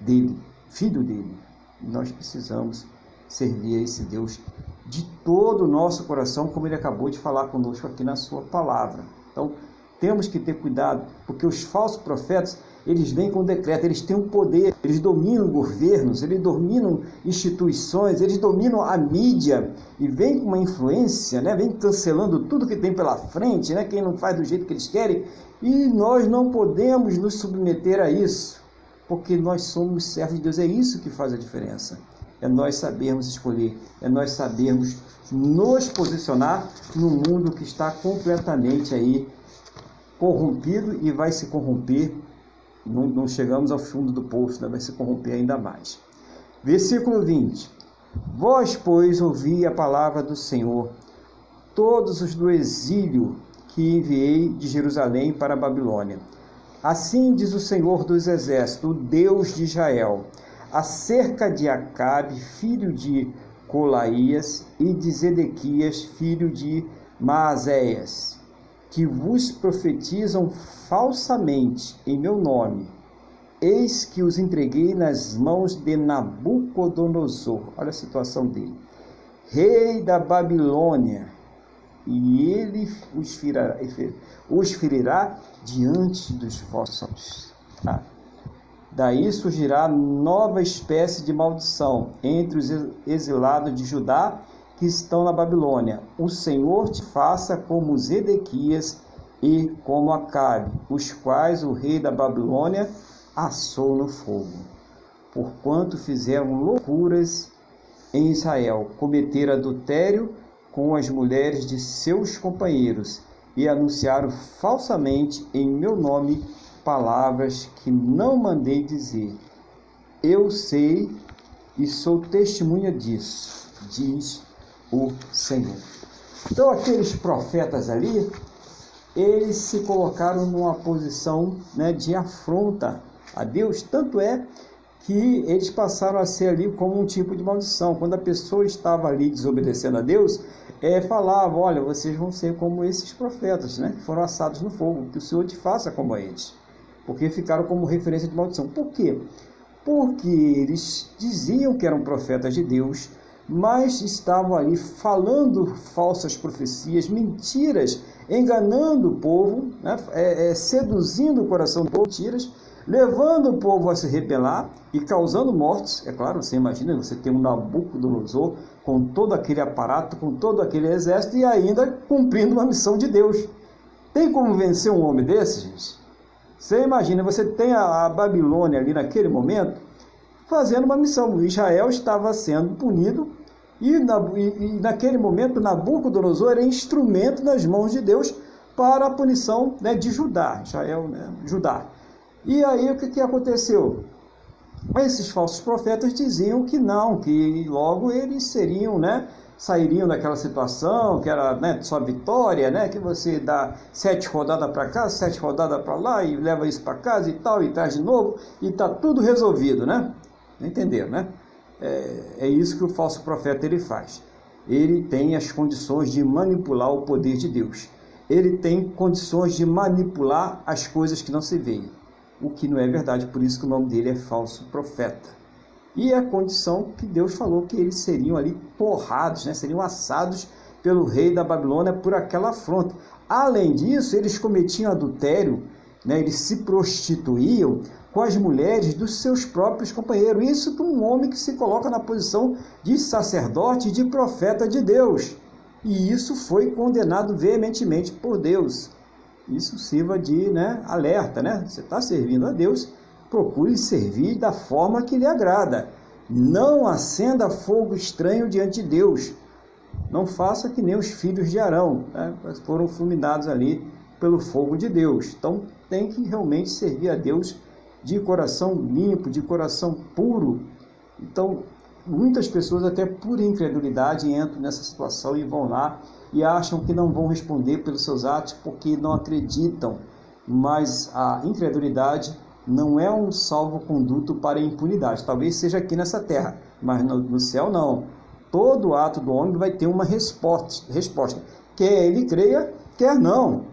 dele filho dele. Nós precisamos servir a esse Deus de todo o nosso coração, como ele acabou de falar conosco aqui na sua palavra. Então, temos que ter cuidado, porque os falsos profetas, eles vêm com decreto, eles têm um poder, eles dominam governos, eles dominam instituições, eles dominam a mídia e vêm com uma influência, né? vem cancelando tudo que tem pela frente, né? quem não faz do jeito que eles querem, e nós não podemos nos submeter a isso, porque nós somos servos de Deus, é isso que faz a diferença. É nós sabermos escolher, é nós sabermos nos posicionar no mundo que está completamente aí corrompido e vai se corromper. Não, não chegamos ao fundo do poço, né? vai se corromper ainda mais. Versículo 20: Vós, pois, ouvi a palavra do Senhor, todos os do exílio que enviei de Jerusalém para a Babilônia. Assim diz o Senhor dos Exércitos, o Deus de Israel, acerca de Acabe, filho de Colaías, e de Zedequias, filho de Maazéias que vos profetizam falsamente em meu nome. Eis que os entreguei nas mãos de Nabucodonosor. Olha a situação dele. Rei da Babilônia. E ele os ferirá, os ferirá diante dos vossos. Tá? Daí surgirá nova espécie de maldição entre os exilados de Judá que estão na Babilônia. O Senhor te faça como Zedequias e como Acabe, os quais o rei da Babilônia assou no fogo. Porquanto fizeram loucuras em Israel, cometeram adultério com as mulheres de seus companheiros e anunciaram falsamente em meu nome palavras que não mandei dizer. Eu sei e sou testemunha disso, diz o Senhor. Então, aqueles profetas ali, eles se colocaram numa posição né, de afronta a Deus, tanto é que eles passaram a ser ali como um tipo de maldição. Quando a pessoa estava ali desobedecendo a Deus, é, falava: Olha, vocês vão ser como esses profetas, né, que foram assados no fogo, que o Senhor te faça como eles. Porque ficaram como referência de maldição. Por quê? Porque eles diziam que eram profetas de Deus, mas estavam ali falando falsas profecias, mentiras, enganando o povo, né? é, é, seduzindo o coração do povo, mentiras, levando o povo a se rebelar e causando mortes. É claro, você imagina, você tem um Nabucodonosor com todo aquele aparato, com todo aquele exército e ainda cumprindo uma missão de Deus. Tem como vencer um homem desse, gente? Você imagina, você tem a Babilônia ali naquele momento fazendo uma missão. Israel estava sendo punido e, na, e, naquele momento, Nabucodonosor era instrumento nas mãos de Deus para a punição né, de Judá, Israel, né, Judá. E aí o que, que aconteceu? Esses falsos profetas diziam que não, que logo eles seriam, né, sairiam daquela situação, que era né, só vitória, né, que você dá sete rodadas para cá, sete rodadas para lá e leva isso para casa e tal, e traz de novo, e está tudo resolvido, né? Entenderam, né? É, é isso que o falso profeta ele faz. Ele tem as condições de manipular o poder de Deus. Ele tem condições de manipular as coisas que não se veem, o que não é verdade, por isso que o nome dele é falso profeta. E é a condição que Deus falou que eles seriam ali porrados, né? seriam assados pelo rei da Babilônia por aquela afronta. Além disso, eles cometiam adultério, né? eles se prostituíam com as mulheres dos seus próprios companheiros. Isso para um homem que se coloca na posição de sacerdote e de profeta de Deus. E isso foi condenado veementemente por Deus. Isso sirva de né, alerta, né? Você está servindo a Deus, procure servir da forma que lhe agrada. Não acenda fogo estranho diante de Deus. Não faça que nem os filhos de Arão, né? foram fulminados ali pelo fogo de Deus. Então tem que realmente servir a Deus de coração limpo, de coração puro. Então, muitas pessoas, até por incredulidade, entram nessa situação e vão lá e acham que não vão responder pelos seus atos porque não acreditam. Mas a incredulidade não é um salvo-conduto para a impunidade. Talvez seja aqui nessa terra, mas no, céu não. Todo ato do homem vai ter uma resposta, resposta. Quer ele creia, quer não.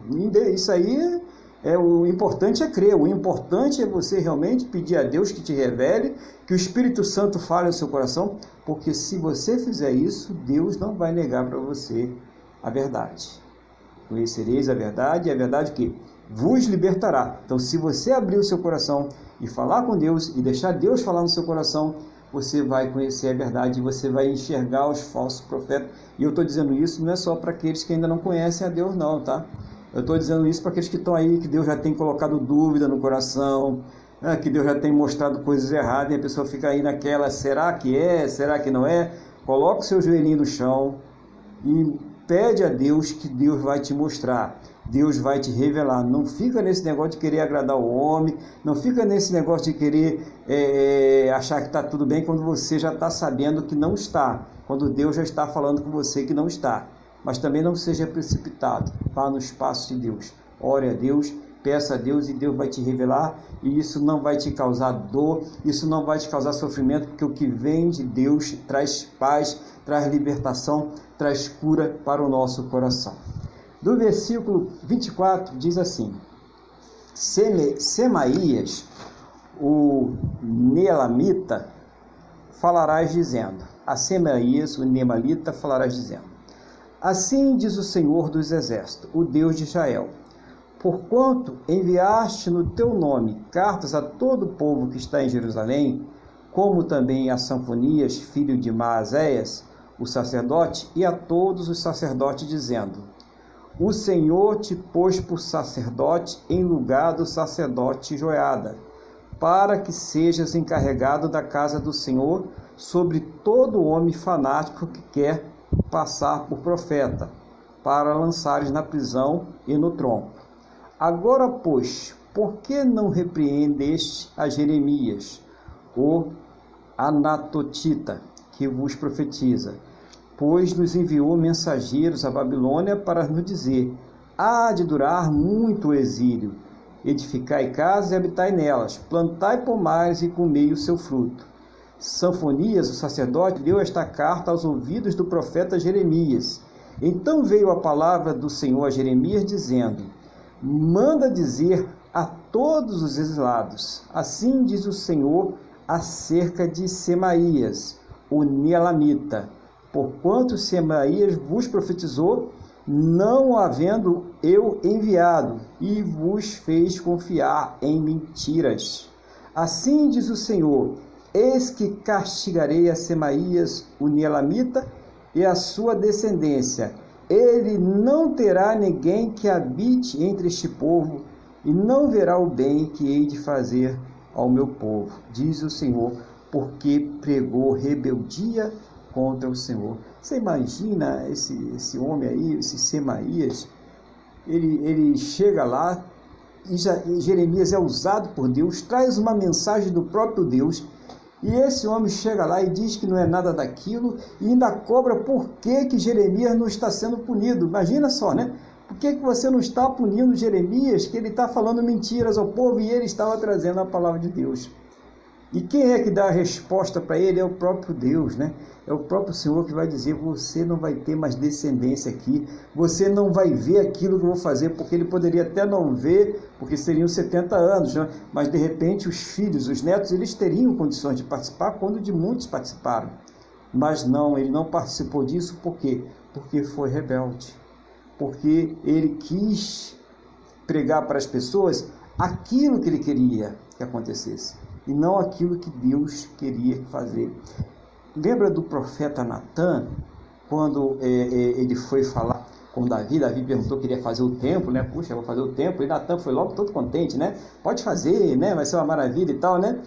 Isso aí É, o importante é crer, o importante é você realmente pedir a Deus que te revele, que o Espírito Santo fale no seu coração, porque se você fizer isso, Deus não vai negar para você a verdade. Conhecereis a verdade, e a verdade que vos libertará. Então, se você abrir o seu coração e falar com Deus e deixar Deus falar no seu coração, você vai conhecer a verdade, você vai enxergar os falsos profetas. E eu estou dizendo isso não é só para aqueles que ainda não conhecem a Deus, não, tá? Eu estou dizendo isso para aqueles que estão aí, que Deus já tem colocado dúvida no coração, né? que Deus já tem mostrado coisas erradas e a pessoa fica aí naquela: será que é? Será que não é? Coloca o seu joelhinho no chão e pede a Deus que Deus vai te mostrar. Deus vai te revelar. Não fica nesse negócio de querer agradar o homem, não fica nesse negócio de querer é, achar que está tudo bem quando você já está sabendo que não está, quando Deus já está falando com você que não está. Mas também não seja precipitado, vá no espaço de Deus. Ore a Deus, peça a Deus e Deus vai te revelar, e isso não vai te causar dor, isso não vai te causar sofrimento, porque o que vem de Deus traz paz, traz libertação, traz cura para o nosso coração do versículo 24 diz assim: Semaías, o Nelamita, falarás dizendo: A Semaías, o Nemalita, falarás dizendo: Assim diz o Senhor dos Exércitos, o Deus de Israel: Porquanto enviaste no teu nome cartas a todo o povo que está em Jerusalém, como também a Sanfonias, filho de Maazéias, o sacerdote, e a todos os sacerdotes, dizendo: o Senhor te pôs por sacerdote em lugar do sacerdote Joiada, para que sejas encarregado da casa do Senhor sobre todo homem fanático que quer passar por profeta, para lançares na prisão e no tronco. Agora, pois, por que não repreendeste a Jeremias, o Anatotita, que vos profetiza? pois nos enviou mensageiros à Babilônia para nos dizer: Há de durar muito o exílio. Edificai casas e habitai nelas, plantai pomares e comei o seu fruto. Sanfonias, o sacerdote, deu esta carta aos ouvidos do profeta Jeremias. Então veio a palavra do Senhor a Jeremias, dizendo: Manda dizer a todos os exilados: Assim diz o Senhor acerca de Semaías, o Neelamita porquanto Semaías vos profetizou, não havendo eu enviado, e vos fez confiar em mentiras. Assim diz o Senhor: Eis que castigarei a Semaías, o Nielamita, e a sua descendência. Ele não terá ninguém que habite entre este povo, e não verá o bem que hei de fazer ao meu povo, diz o Senhor, porque pregou rebeldia contra o Senhor. Você imagina esse, esse homem aí, esse Semaías, ele, ele chega lá e, e Jeremias é usado por Deus, traz uma mensagem do próprio Deus, e esse homem chega lá e diz que não é nada daquilo e ainda cobra por que, que Jeremias não está sendo punido. Imagina só, né? Por que, que você não está punindo Jeremias, que ele está falando mentiras ao povo e ele estava trazendo a palavra de Deus? E quem é que dá a resposta para ele? É o próprio Deus, né? É o próprio Senhor que vai dizer: você não vai ter mais descendência aqui, você não vai ver aquilo que eu vou fazer, porque ele poderia até não ver, porque seriam 70 anos, né? mas de repente os filhos, os netos, eles teriam condições de participar quando de muitos participaram. Mas não, ele não participou disso, por quê? Porque foi rebelde, porque ele quis pregar para as pessoas aquilo que ele queria que acontecesse e não aquilo que Deus queria fazer. Lembra do profeta Natan, quando é, é, ele foi falar com Davi, Davi perguntou que queria fazer o templo, né? Puxa, vou fazer o templo, e Natan foi logo todo contente, né? Pode fazer, né? Vai ser uma maravilha e tal, né?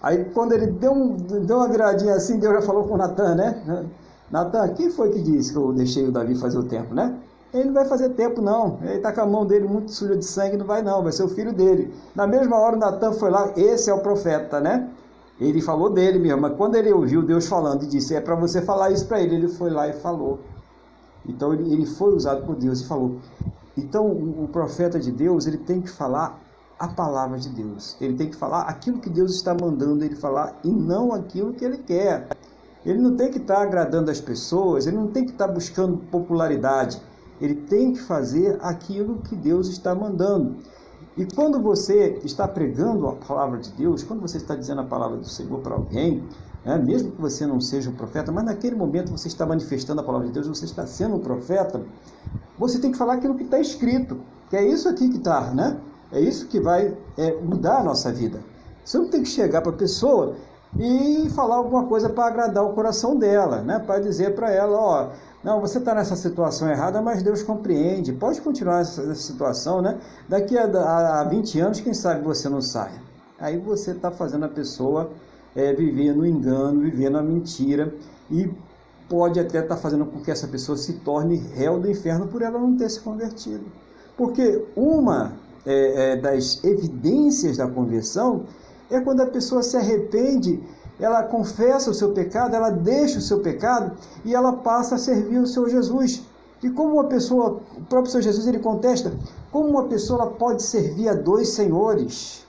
Aí quando ele deu, um, deu uma viradinha assim, Deus já falou com Natan, né? Natan, quem foi que disse que eu deixei o Davi fazer o templo, né? Ele não vai fazer tempo, não. Ele está com a mão dele muito suja de sangue, não vai não, vai ser o filho dele. Na mesma hora, o Natan foi lá, esse é o profeta, né? Ele falou dele mesmo, mas quando ele ouviu Deus falando e disse, é para você falar isso para ele, ele foi lá e falou. Então ele, foi usado por Deus e falou. Então o, o profeta de Deus, ele tem que falar a palavra de Deus. Ele tem que falar aquilo que Deus está mandando ele falar e não aquilo que ele quer. Ele não tem que estar agradando as pessoas, ele não tem que estar buscando popularidade. Ele tem que fazer aquilo que Deus está mandando. E quando você está pregando a palavra de Deus, quando você está dizendo a palavra do Senhor para alguém, né, mesmo que você não seja um profeta, mas naquele momento você está manifestando a palavra de Deus, você está sendo um profeta, você tem que falar aquilo que está escrito, que é isso aqui que está, né? É isso que vai é, mudar a nossa vida. Você não tem que chegar para a pessoa e falar alguma coisa para agradar o coração dela, né? Para dizer para ela, ó, não, você está nessa situação errada, mas Deus compreende. Pode continuar essa, situação, né? Daqui a, a 20 anos, quem sabe você não saia. Aí você está fazendo a pessoa é, viver no engano, viver na mentira e pode até estar tá fazendo com que essa pessoa se torne réu do inferno por ela não ter se convertido. Porque uma é, é, das evidências da conversão é quando a pessoa se arrepende ela confessa o seu pecado, ela deixa o seu pecado e ela passa a servir o Senhor Jesus. E como uma pessoa, o próprio Senhor Jesus ele contesta, como uma pessoa pode servir a dois senhores?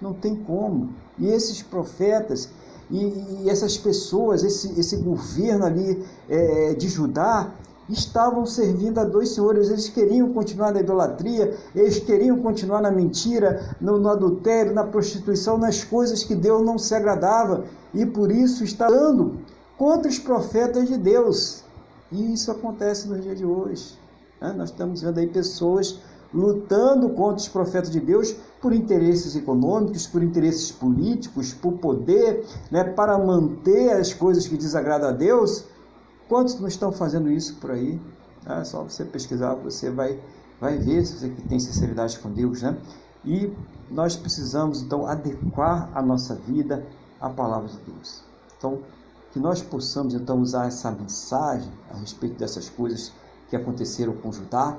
Não tem como. E esses profetas e, e essas pessoas, esse, esse governo ali é, de Judá, estavam servindo a dois senhores. Eles queriam continuar na idolatria, eles queriam continuar na mentira, no, no adultério, na prostituição, nas coisas que Deus não se agradava e por isso está dando contra os profetas de Deus. E isso acontece nos dias de hoje. Né? Nós estamos vendo aí pessoas lutando contra os profetas de Deus por interesses econômicos, por interesses políticos, por poder, né? para manter as coisas que desagradam a Deus. Quantos não estão fazendo isso por aí? É só você pesquisar, você vai, vai ver se você tem sinceridade com Deus, né? E nós precisamos então adequar a nossa vida a palavra de Deus. Então, que nós possamos então usar essa mensagem a respeito dessas coisas que aconteceram com Judá,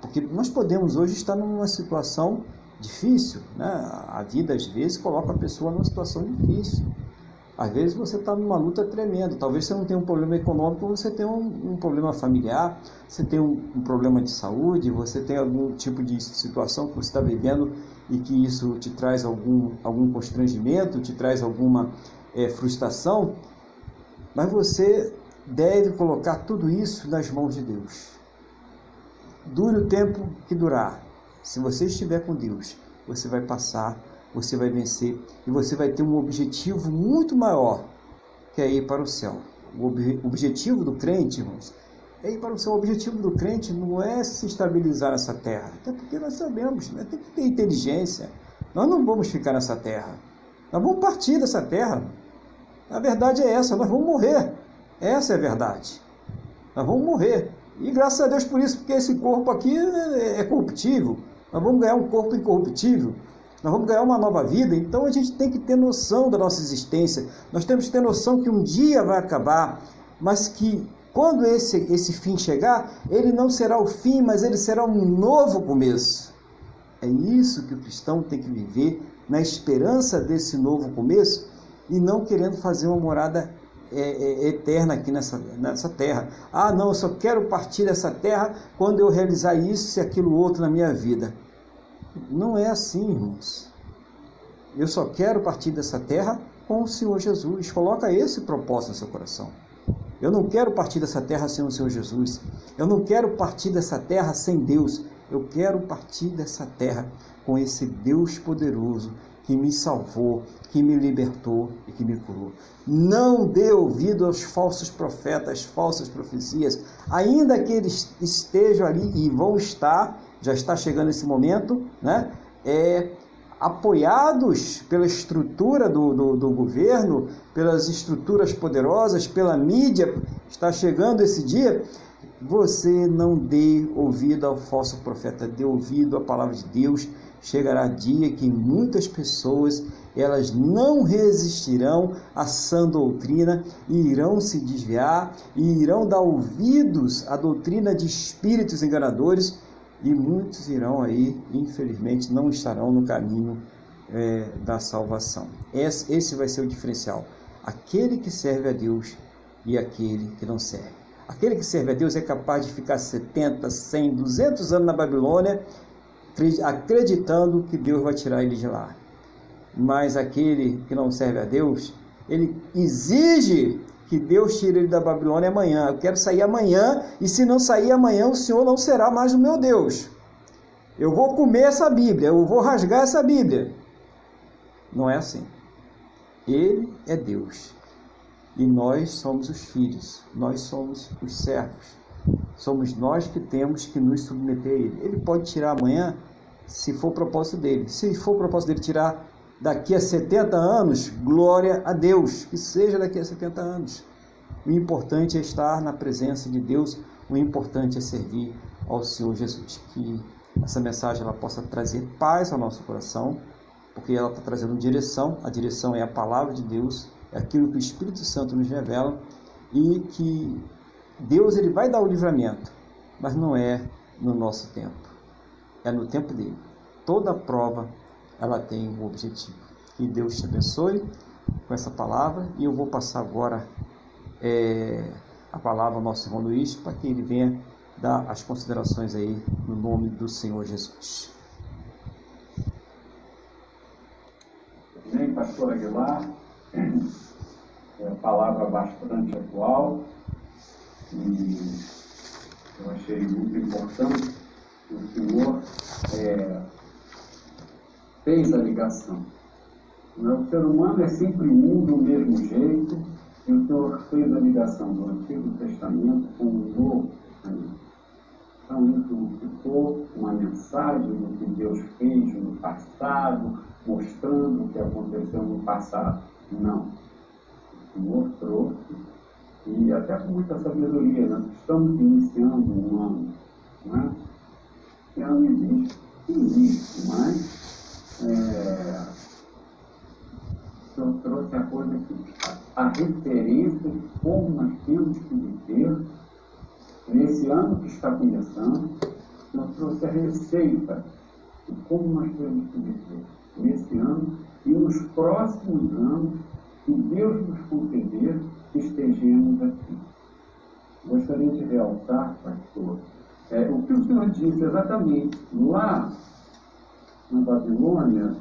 porque nós podemos hoje estar numa situação difícil, né? A vida às vezes coloca a pessoa numa situação difícil. Às vezes você está numa luta tremenda. Talvez você não tenha um problema econômico, você tem um, um problema familiar, você tem um, um, problema de saúde, você tem algum tipo de situação que você está vivendo e que isso te traz algum, algum constrangimento, te traz alguma é, frustração. Mas você deve colocar tudo isso nas mãos de Deus. Dure o tempo que durar. Se você estiver com Deus, você vai passar você vai vencer e você vai ter um objetivo muito maior, que é ir para o céu. O ob objetivo do crente, irmãos, é ir para o. O objetivo do crente não é se estabilizar nessa terra, até porque nós sabemos, né? tem que ter inteligência. Nós não vamos ficar nessa terra, nós vamos partir dessa terra. A verdade é essa, nós vamos morrer. Essa é a verdade. Nós vamos morrer. E graças a Deus por isso, porque esse corpo aqui é, é corruptível. Nós vamos ganhar um corpo incorruptível nós vamos ganhar uma nova vida, então a gente tem que ter noção da nossa existência. Nós temos que ter noção que um dia vai acabar, mas que quando esse, esse fim chegar, ele não será o fim, mas ele será um novo começo. É isso que o cristão tem que viver, na esperança desse novo começo e não querendo fazer uma morada é, é, eterna aqui nessa, nessa terra. Ah, não, eu só quero partir dessa terra quando eu realizar isso e aquilo outro na minha vida. Não é assim, irmãos. Eu só quero partir dessa terra com o Senhor Jesus. Coloca esse propósito no seu coração. Eu não quero partir dessa terra sem o Senhor Jesus. Eu não quero partir dessa terra sem Deus. Eu quero partir dessa terra com esse Deus poderoso que me salvou, que me libertou e que me curou. Não dê ouvido aos falsos profetas, falsas profecias, ainda que eles estejam ali e vão estar já está chegando esse momento, né? É, apoiados pela estrutura do, do, do, governo, pelas estruturas poderosas, pela mídia, está chegando esse dia. Você não dê ouvido ao falso profeta, dê ouvido à palavra de Deus. Chegará dia que muitas pessoas elas não resistirão à sã doutrina e irão se desviar e irão dar ouvidos à doutrina de espíritos enganadores e muitos irão aí, infelizmente, não estarão no caminho é, da salvação. Esse, esse vai ser o diferencial. Aquele que serve a Deus e aquele que não serve. Aquele que serve a Deus é capaz de ficar 70, 100, 200 anos na Babilônia, acreditando que Deus vai tirar ele de lá. Mas aquele que não serve a Deus, ele exige que Deus tire ele da Babilônia amanhã. Eu quero sair amanhã, e se não sair amanhã, o Senhor não será mais o meu Deus. eu vou comer essa Bíblia, eu vou rasgar essa Bíblia. Não é assim. Ele é Deus. E nós somos os filhos, nós somos os servos. Somos nós que temos que nos submeter a Ele. Ele pode tirar amanhã, se for o propósito dele. Se for o propósito dele tirar daqui a 70 anos, glória a Deus, que seja daqui a 70 anos. O importante é estar na presença de Deus, o importante é servir ao Senhor Jesus. Que essa mensagem ela possa trazer paz ao nosso coração, porque ela está trazendo direção. A direção é a palavra de Deus, é aquilo que o Espírito Santo nos revela e que Deus ele vai dar o livramento, mas não é no nosso tempo, é no tempo dele. Toda prova ela tem um objetivo. Que Deus te abençoe com essa palavra e eu vou passar agora é, a palavra ao nosso irmão Luiz para que ele venha dar as considerações aí no nome do Senhor Jesus. Bem, pastor Aguilar, *clears throat* é uma palavra bastante atual e eu achei muito importante que o senhor é, fez a ligação. O ser humano é sempre um do mesmo jeito, e o Senhor fez a ligação do Antigo Testamento com o Novo Testamento. Então, isso ficou uma mensagem do que Deus fez no passado, mostrando o que aconteceu no passado. Não. Trouxe, e até com muita sabedoria, nós estamos iniciando um ano. Não é? E não existe, existe, mas é, Senhor trouxe a coisa que a referência como nós temos que viver nesse ano que está começando, nós trouxe a receita de como nós temos que viver nesse ano e nos próximos anos que Deus nos conceder que estejamos aqui. Gostaria de realçar, pastor, é, o que o Senhor disse exatamente lá na Babilônia,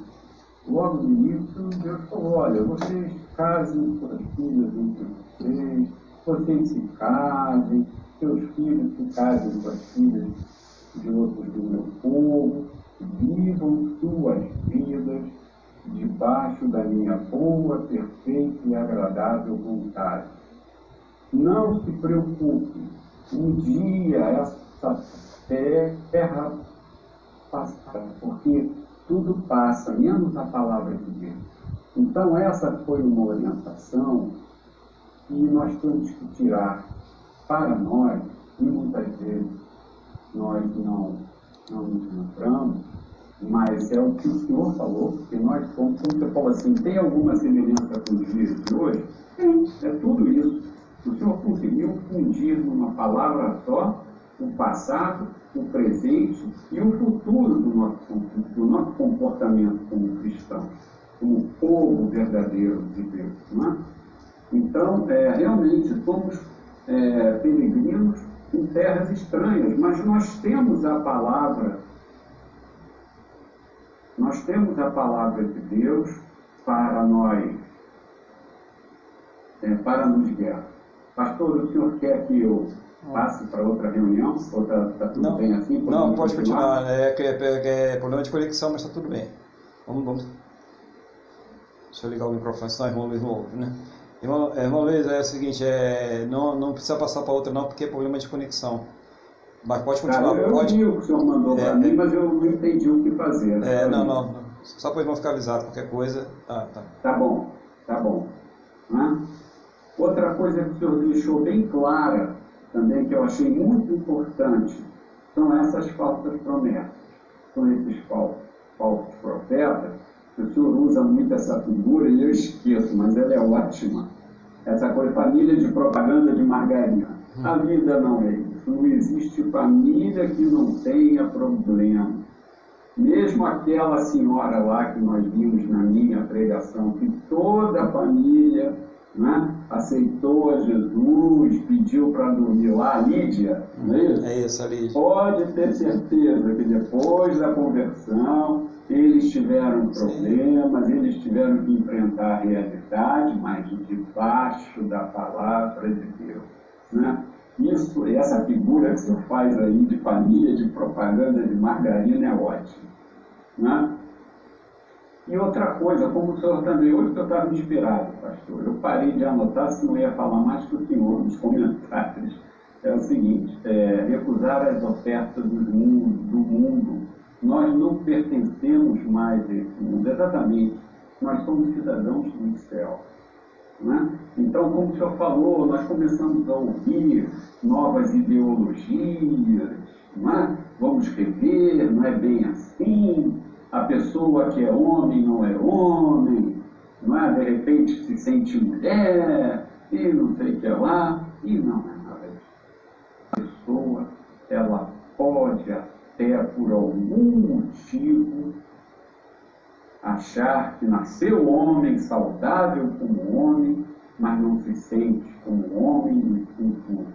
logo no início, Deus falou, olha, vocês casem suas filhas entre vocês, vocês se casem, seus filhos se casem com as filhas de outros do meu povo, vivam suas vidas debaixo da minha boa, perfeita e agradável vontade. Não se preocupe, um dia essa terra passará, porque tudo passa, menos a palavra de Deus. Então, essa foi uma orientação que nós temos que tirar para nós, e muitas vezes nós não, não nos lembramos, mas é o que o Senhor falou, porque nós somos, como você falou assim, tem alguma semelhança com os dias de hoje? Tem, é tudo isso. O Senhor conseguiu fundir numa palavra só o passado, o presente e o futuro do nosso, do nosso comportamento como cristãos, como povo verdadeiro de Deus. Não é? Então, é, realmente, somos é, peregrinos em terras estranhas, mas nós temos a palavra, nós temos a palavra de Deus para nós, é, para nos guiar. Pastor, o senhor quer que eu passe para outra reunião? Ou está tá tudo não, bem assim? Não, pode continuar. É, é, é, é, problema de conexão, mas está tudo bem. Vamos, vamos. Deixa eu ligar o microfone, senão o irmão Luiz não ouve, né? Irmão, irmão Luiz, é o seguinte, é, não, não precisa passar para outra não, porque é problema de conexão. Mas pode continuar. Cara, eu pode... vi o que o senhor mandou é, para mim, mas eu não entendi o que fazer. É, não, não, não. Só para o irmão ficar avisado, qualquer coisa. Ah, tá. Tá bom, tá bom. Né? Outra coisa que o senhor deixou bem clara também, que eu achei muito importante, são essas falsas promessas. São esses falsos, falsos profetas. O senhor usa muito essa figura e eu esqueço, mas ela é ótima. Essa coisa, família de propaganda de margarina. A vida não é isso. Não existe família que não tenha problema. Mesmo aquela senhora lá que nós vimos na minha pregação, que toda a família né? aceitou a Jesus, pediu para dormir lá, a Lídia, não é isso? É isso, a Lídia. Pode ter certeza que depois da conversão eles tiveram problemas, Sim. eles tiveram que enfrentar a realidade, mas debaixo da palavra de Deus. Né? Isso, essa figura que você faz aí de família, de propaganda de margarina é ótima. Né? E outra coisa, como o senhor também, hoje eu estava inspirado, pastor, eu parei de anotar se não ia falar mais que o senhor nos *laughs* comentários. É o seguinte, é, recusar as ofertas do mundo, do mundo. Nós não pertencemos mais a esse mundo, exatamente. Nós somos cidadãos do céu. Né? Então, como o senhor falou, nós começamos a ouvir novas ideologias, é? vamos rever, não é bem assim, a pessoa que é homem não é homem, não é? de repente se sente mulher, e não sei o que lá, e não é nada disso. A pessoa, ela pode até por algum motivo achar que nasceu homem, saudável como homem, mas não se sente como homem no futuro.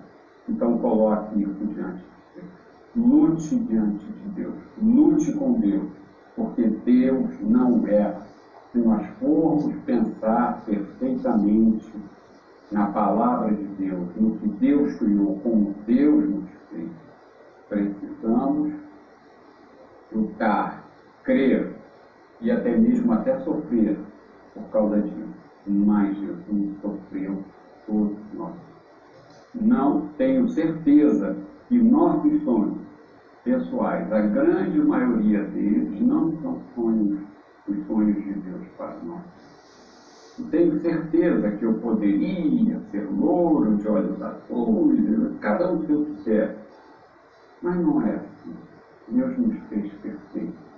Então coloque isso diante de Deus. Lute diante de Deus. Lute com Deus. Porque Deus não erra. Se nós formos pensar perfeitamente na palavra de Deus, no que Deus criou, como Deus nos fez, precisamos lutar, crer, e até mesmo até sofrer por causa disso. Mas Jesus sofreu todos nós. Não tenho certeza que nossos sonhos pessoais, a grande maioria deles, não são sonhos, os sonhos de Deus para nós. tenho certeza que eu poderia ser louro, de olhos azuis, cada um se eu quiser. Mas não é assim. Deus nos fez perfeitos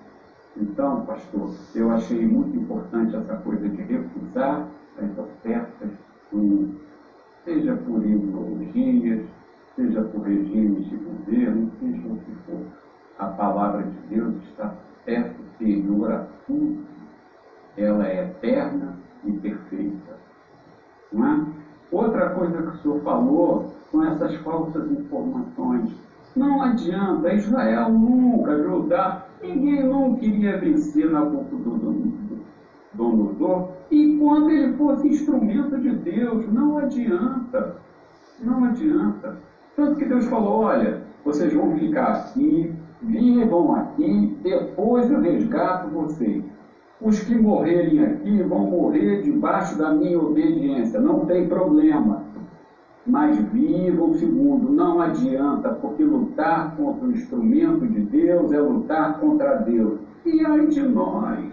então, pastor, eu achei muito importante essa coisa de recusar as ofertas, seja por ideologias, seja por regimes de governo, seja o que for. A palavra de Deus está superior a tudo. Ela é eterna e perfeita. Não é? Outra coisa que o senhor falou são essas falsas informações. Não adianta, Israel nunca, Judá Ninguém não queria vencer Nabucodonosor. E quando ele fosse instrumento de Deus, não adianta. Não adianta. Tanto que Deus falou: olha, vocês vão ficar aqui, vivam aqui, depois eu resgato vocês. Os que morrerem aqui vão morrer debaixo da minha obediência, não tem problema mas vivam segundo. Não adianta, porque lutar contra o instrumento de Deus é lutar contra Deus. E ai de nós,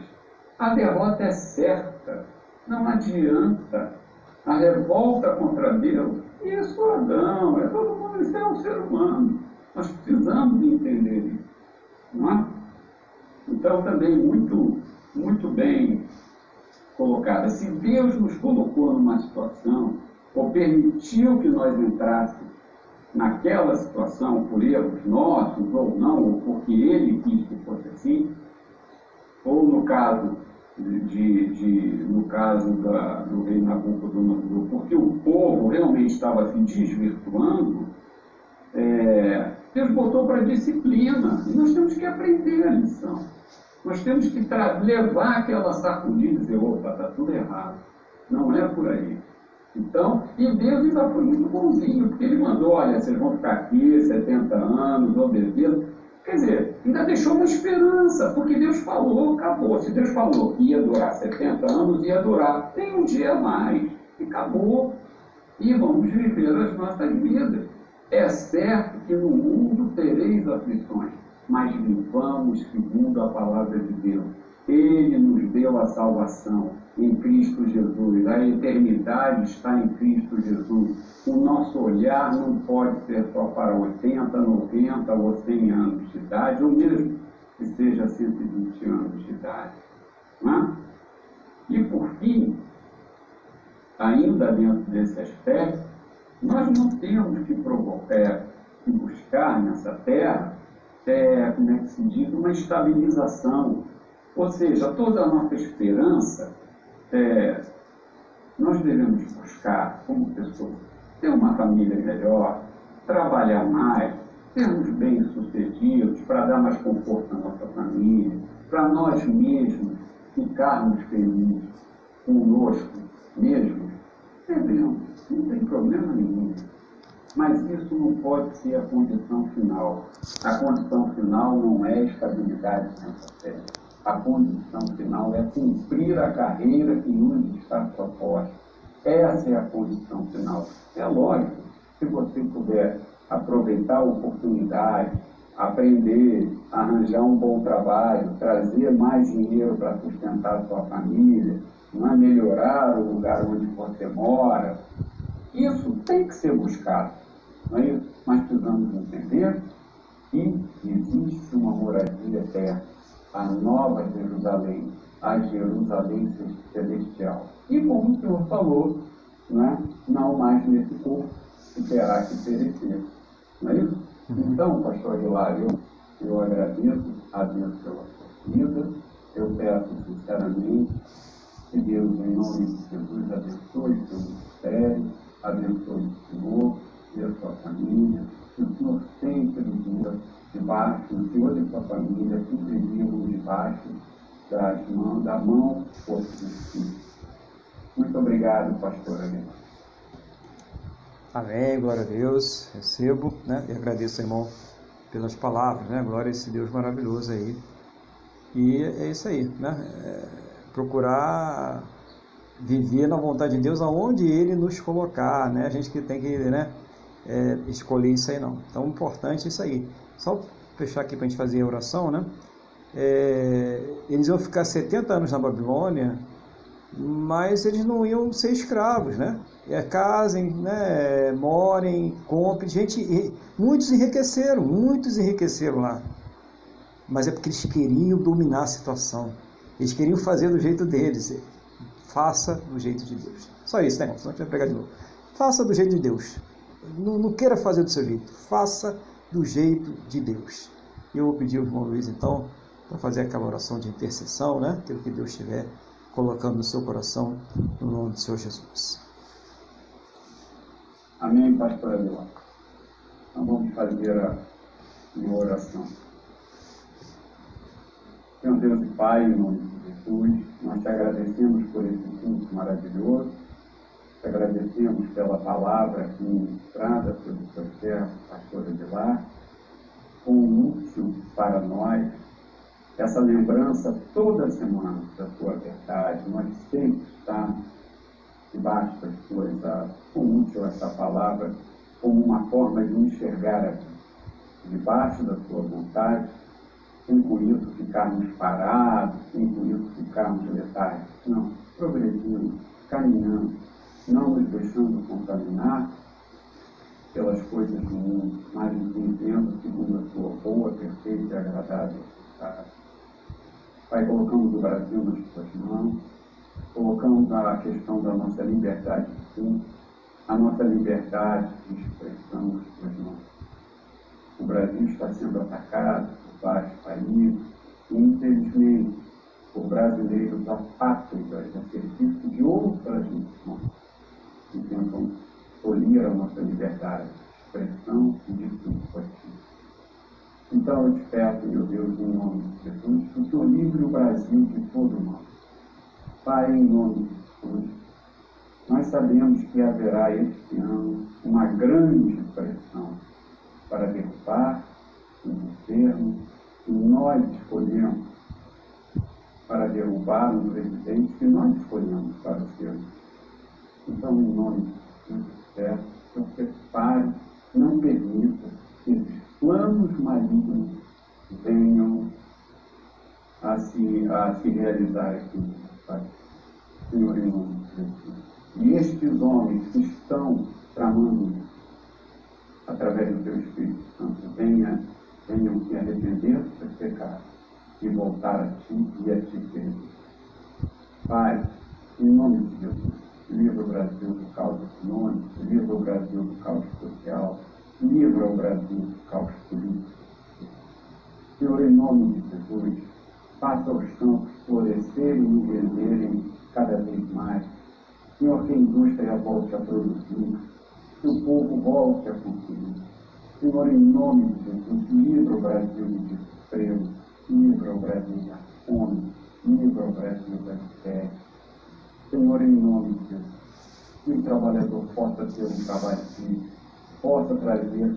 a derrota é certa. Não adianta. A revolta contra Deus, isso é Adão, é todo mundo, isso é um ser humano. Nós precisamos entender isso. Não é? Então, também muito, muito bem colocada. Se Deus nos colocou numa situação ou permitiu que nós entrássemos naquela situação por erros nossos ou não, ou porque ele quis que fosse assim, ou no caso de, de no caso da, do rei Nabucodonosor, porque o povo realmente estava se desvirtuando, é, Deus botou para disciplina, e nós temos que aprender a lição. Nós temos que levar aquela sacudida e dizer, opa, está tudo errado. Não é por aí. Então, e Deus ainda foi muito bonzinho, porque ele mandou, olha, vocês vão ficar aqui 70 anos, obedeçam. Quer dizer, ainda deixou uma esperança, porque Deus falou, acabou. Se Deus falou que ia durar 70 anos, ia durar. Tem um dia a mais, e acabou. E vamos viver as nossas vidas. É certo que no mundo tereis aflições, mas vivamos segundo a palavra de Deus. Ele nos deu a salvação em Cristo Jesus. A eternidade está em Cristo Jesus. O nosso olhar não pode ser só para 80, 90 ou 100 anos de idade, ou mesmo que seja 120 anos de idade. É? E por fim, ainda dentro desse aspecto, nós não temos que, provocar, é, que buscar nessa terra, é, como é que se diz, uma estabilização. Ou seja, toda a nossa esperança é, nós devemos buscar, como pessoa, ter uma família melhor, trabalhar mais, sermos bem-sucedidos, para dar mais conforto à nossa família, para nós mesmos ficarmos felizes conosco mesmos, devemos, não tem problema nenhum. Mas isso não pode ser a condição final. A condição final não é estabilidade nessa terra. A condição final é cumprir a carreira que nos está proposta. Essa é a condição final. É lógico, se você puder aproveitar a oportunidade, aprender, arranjar um bom trabalho, trazer mais dinheiro para sustentar a sua família, não é melhorar o lugar onde você mora, isso tem que ser buscado. Não é isso? Mas precisamos entender que existe uma moradia eterna, a nova Jerusalém, a Jerusalém celestial. E como o Senhor falou, não, é? não mais nesse corpo que terá que perecer. Não é isso? Uhum. Então, pastor Hilário, eu, eu agradeço a Deus pela sua vida. Eu peço sinceramente que Deus, em nome de Jesus, abençoe seu ministério, abençoe o Senhor e a sua família. Que o Senhor sempre viva debaixo, o Senhor e sua família sempre vivam debaixo das mãos, da mão força do Espírito. Muito obrigado, pastor Aguilar. Amém, glória a Deus. Recebo né, e agradeço, irmão, pelas palavras, né? Glória a esse Deus maravilhoso aí. E é isso aí, né? É procurar viver na vontade de Deus aonde Ele nos colocar, né? A gente que tem que, né? É, escolher isso aí não. Então, importante é isso aí. Só fechar aqui para a gente fazer a oração, né? É, eles iam ficar 70 anos na Babilônia, mas eles não iam ser escravos, né? É, casem, né? morem, comprem. Gente, muitos enriqueceram, muitos enriqueceram lá. Mas é porque eles queriam dominar a situação. Eles queriam fazer do jeito deles. Faça do jeito de Deus. Só isso, né, irmão? Senão a gente vai pregar de novo. Faça do jeito de Deus. Não, não queira fazer do seu jeito. Faça do jeito de Deus. Eu vou pedir ao irmão Luiz, então, para fazer aquela oração de intercessão, né? Aquilo que Deus estiver colocando no seu coração, no nome do Senhor Jesus. Amém, pastor Adilá. Então vamos fazer a minha oração. Senhor Deus e Pai, em nome de Jesus, nós te agradecemos por esse culto maravilhoso, te agradecemos pela palavra aqui ministrada pelo seu servo, pastor Aguilar, com útil para nós essa lembrança toda semana da tua verdade. Nós sempre estamos debaixo das tuas asas. Como útil essa palavra, como uma forma de enxergar a. Debaixo da tua vontade, sem com isso ficarmos parados, sem com isso ficarmos letárgicos. Não, progredindo, caminhando, não nos deixando contaminar pelas coisas do mundo, mas nos vivendo segundo a tua boa, perfeita e agradável vontade. Pai, colocamos o Brasil nas tuas mãos, colocamos a questão da nossa liberdade de culto, a nossa liberdade de expressão nas tuas mãos. O Brasil está sendo atacado por vários países infelizmente, por brasileiros apátridas a serviço de outras nações que tentam tolir a nossa liberdade de expressão e de culto a ti. Então eu te peço, meu Deus, em nome de Jesus, que o Senhor livre o Brasil de todo mal. Pai, em nome de Jesus, nós sabemos que haverá este ano uma grande pressão para derrubar o governo que nós escolhemos, para derrubar um presidente que nós escolhemos para ser. Então, em nome de Jesus, peço que você pare, não permita que esses planos malignos venham a se, a se realizar aqui Pai. Senhor, em nome de Jesus. E estes homens que estão tramando através do teu Espírito Santo, venha, venham se arrepender dos pecados e voltar a ti e a ti servir. Pai, em nome de Jesus, livra o Brasil do caos econômico, livra o Brasil do caos social, livra o Brasil do caos político. Senhor, em nome de Jesus, faça os campos florescerem e venderem cada vez mais. Senhor, que a indústria volte a produzir, que o povo volte a consumir. Senhor, em nome de Jesus, livra o Brasil de desprezo, livra o Brasil da fome, livra o Brasil da miséria. Senhor, em nome de Jesus, que o trabalhador possa ter um trabalho digno, possa trazer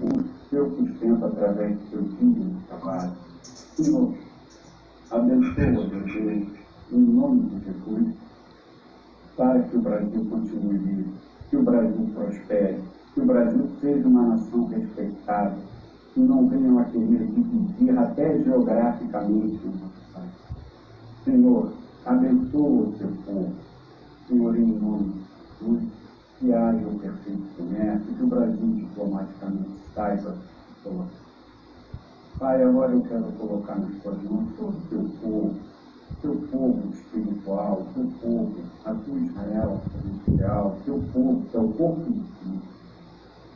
o seu sustento através do seu filho de trabalho. Senhor, abençoa, meu em nome de Jesus, para que o Brasil continue vivo, que o Brasil prospere, que o Brasil seja uma nação respeitada, que não venham a querer dividir até geograficamente o nosso país. Senhor, abençoa o seu povo. Senhor, em nome de Jesus, que haja o perfeito comércio, que o Brasil diplomaticamente saiba colocar. Pai, agora eu quero colocar nas tuas mãos todo o teu povo, teu povo espiritual, teu povo, a tua Israel celestial, teu povo, teu corpo de Cristo.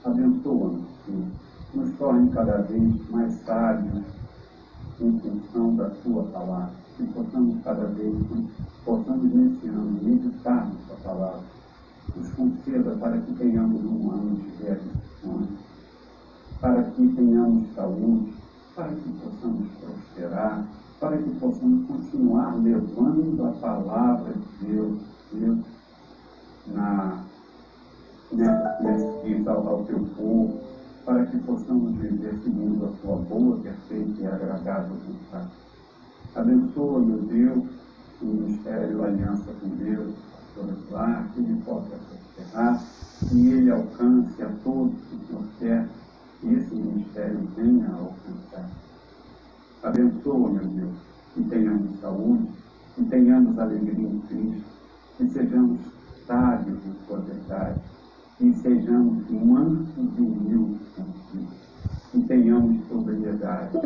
Abençoa-nos, Senhor. Nos torne cada vez mais sábios em função da tua palavra. Que possamos cada vez, possamos nesse ano meditar na tua palavra. Nos conceda para que tenhamos um ano de realizações, para que tenhamos saúde, para que possamos prosperar, para que possamos continuar levando a palavra de Deus, Deus na, nessa ao, teu povo, para que possamos viver segundo a tua boa, perfeita e agradável vontade. Abençoa, meu Deus, o ministério Aliança com Deus, lá, que ele possa prosperar, que ele alcance a todos que o Senhor quer, que esse ministério venha a alcançar. Abençoa, meu Deus, que tenhamos saúde, que tenhamos alegria em Cristo, que sejamos sábios em sua verdade, que sejamos mansos e humildes contigo, que tenhamos sobriedade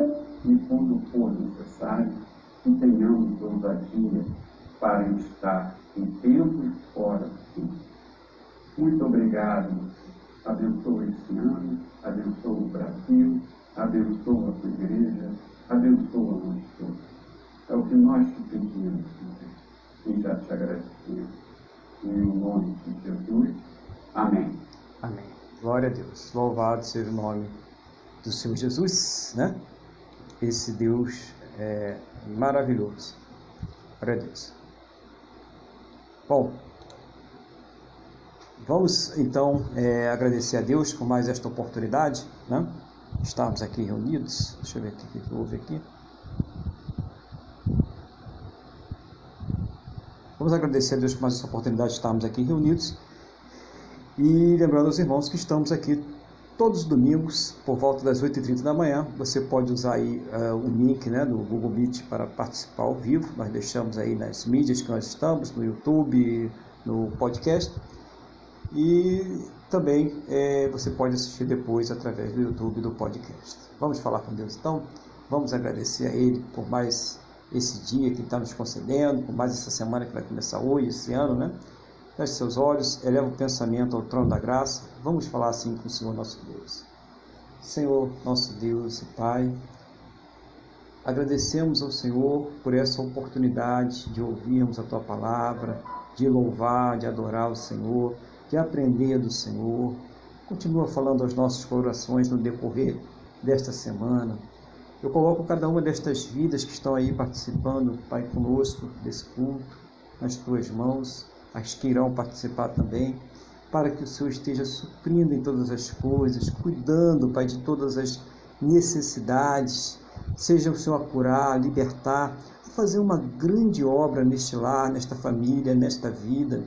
e, quando for necessário, que tenhamos ousadia para estar em tempo e fora do tempo. Muito obrigado. Abençoa esse ano, abençoa o Brasil, abençoa a tua igreja, abençoa nós todos. É o que nós te pedimos, Senhor, e já te agradecemos. Em nome de Jesus. Amém. Amém. Glória a Deus. Louvado seja o nome do Senhor Jesus, né? Esse Deus é maravilhoso. Glória a Deus. Bom, vamos então é, agradecer a Deus por mais esta oportunidade, né? Estarmos aqui reunidos. Deixa eu ver aqui o que houve aqui. Vamos agradecer a Deus por mais essa oportunidade de estarmos aqui reunidos. E lembrando aos irmãos que estamos aqui todos os domingos, por volta das 8h30 da manhã. Você pode usar aí uh, o link né, do Google Meet para participar ao vivo. Nós deixamos aí nas mídias que nós estamos, no YouTube, no podcast. E também é, você pode assistir depois através do YouTube do podcast. Vamos falar com Deus então? Vamos agradecer a Ele por mais esse dia que está nos concedendo, por mais essa semana que vai começar hoje, esse ano, né? Feche seus olhos, eleva o pensamento ao trono da graça. Vamos falar assim com o Senhor nosso Deus. Senhor, nosso Deus e Pai, agradecemos ao Senhor por essa oportunidade de ouvirmos a Tua palavra, de louvar, de adorar o Senhor, de aprender do Senhor. Continua falando aos nossos corações no decorrer desta semana. Eu coloco cada uma destas vidas que estão aí participando, Pai, conosco desse culto, nas Tuas mãos as que irão participar também, para que o Senhor esteja suprindo em todas as coisas, cuidando, Pai, de todas as necessidades, seja o Senhor a curar, a libertar, a fazer uma grande obra neste lar, nesta família, nesta vida.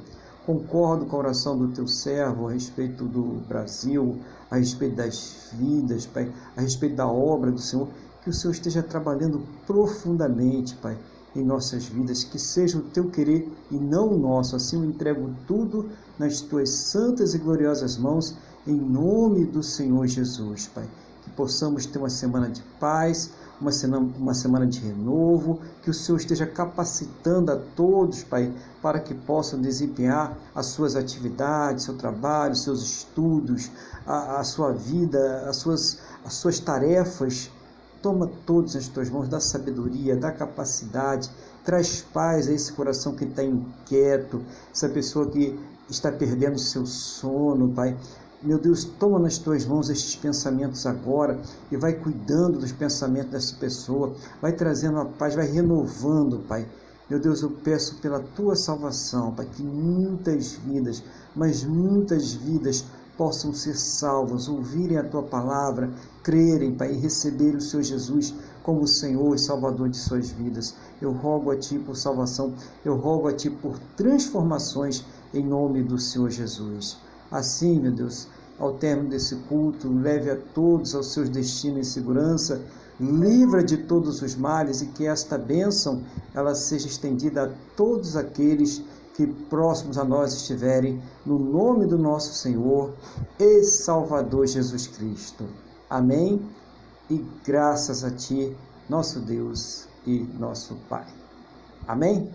Concordo com a oração do teu servo a respeito do Brasil, a respeito das vidas, Pai, a respeito da obra do Senhor, que o Senhor esteja trabalhando profundamente, Pai, em nossas vidas, que seja o teu querer e não o nosso. Assim eu entrego tudo nas tuas santas e gloriosas mãos, em nome do Senhor Jesus, Pai. Que possamos ter uma semana de paz, uma semana, uma semana de renovo, que o Senhor esteja capacitando a todos, Pai, para que possam desempenhar as suas atividades, seu trabalho, seus estudos, a, a sua vida, as suas, as suas tarefas Toma todos nas tuas mãos, dá sabedoria, dá capacidade, traz paz a esse coração que está inquieto, essa pessoa que está perdendo seu sono, Pai. Meu Deus, toma nas tuas mãos estes pensamentos agora e vai cuidando dos pensamentos dessa pessoa, vai trazendo a paz, vai renovando, Pai. Meu Deus, eu peço pela tua salvação, Pai, que muitas vidas, mas muitas vidas possam ser salvos, ouvirem a tua palavra, crerem, Pai, e receber o Senhor Jesus como Senhor e Salvador de suas vidas. Eu rogo a Ti por salvação, eu rogo a Ti por transformações em nome do Senhor Jesus. Assim, meu Deus, ao término desse culto, leve a todos aos seus destinos em segurança, livra de todos os males e que esta bênção ela seja estendida a todos aqueles que próximos a nós estiverem, no nome do nosso Senhor e Salvador Jesus Cristo. Amém. E graças a Ti, nosso Deus e nosso Pai. Amém.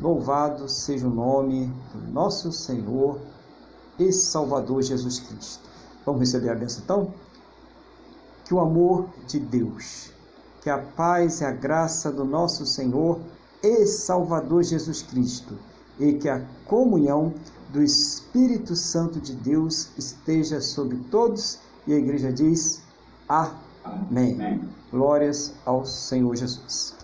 Louvado seja o nome do nosso Senhor e Salvador Jesus Cristo. Vamos receber a bênção então? Que o amor de Deus, que a paz e a graça do nosso Senhor e Salvador Jesus Cristo e que a comunhão do Espírito Santo de Deus esteja sobre todos. E a igreja diz: Amém. Amém. Glórias ao Senhor Jesus.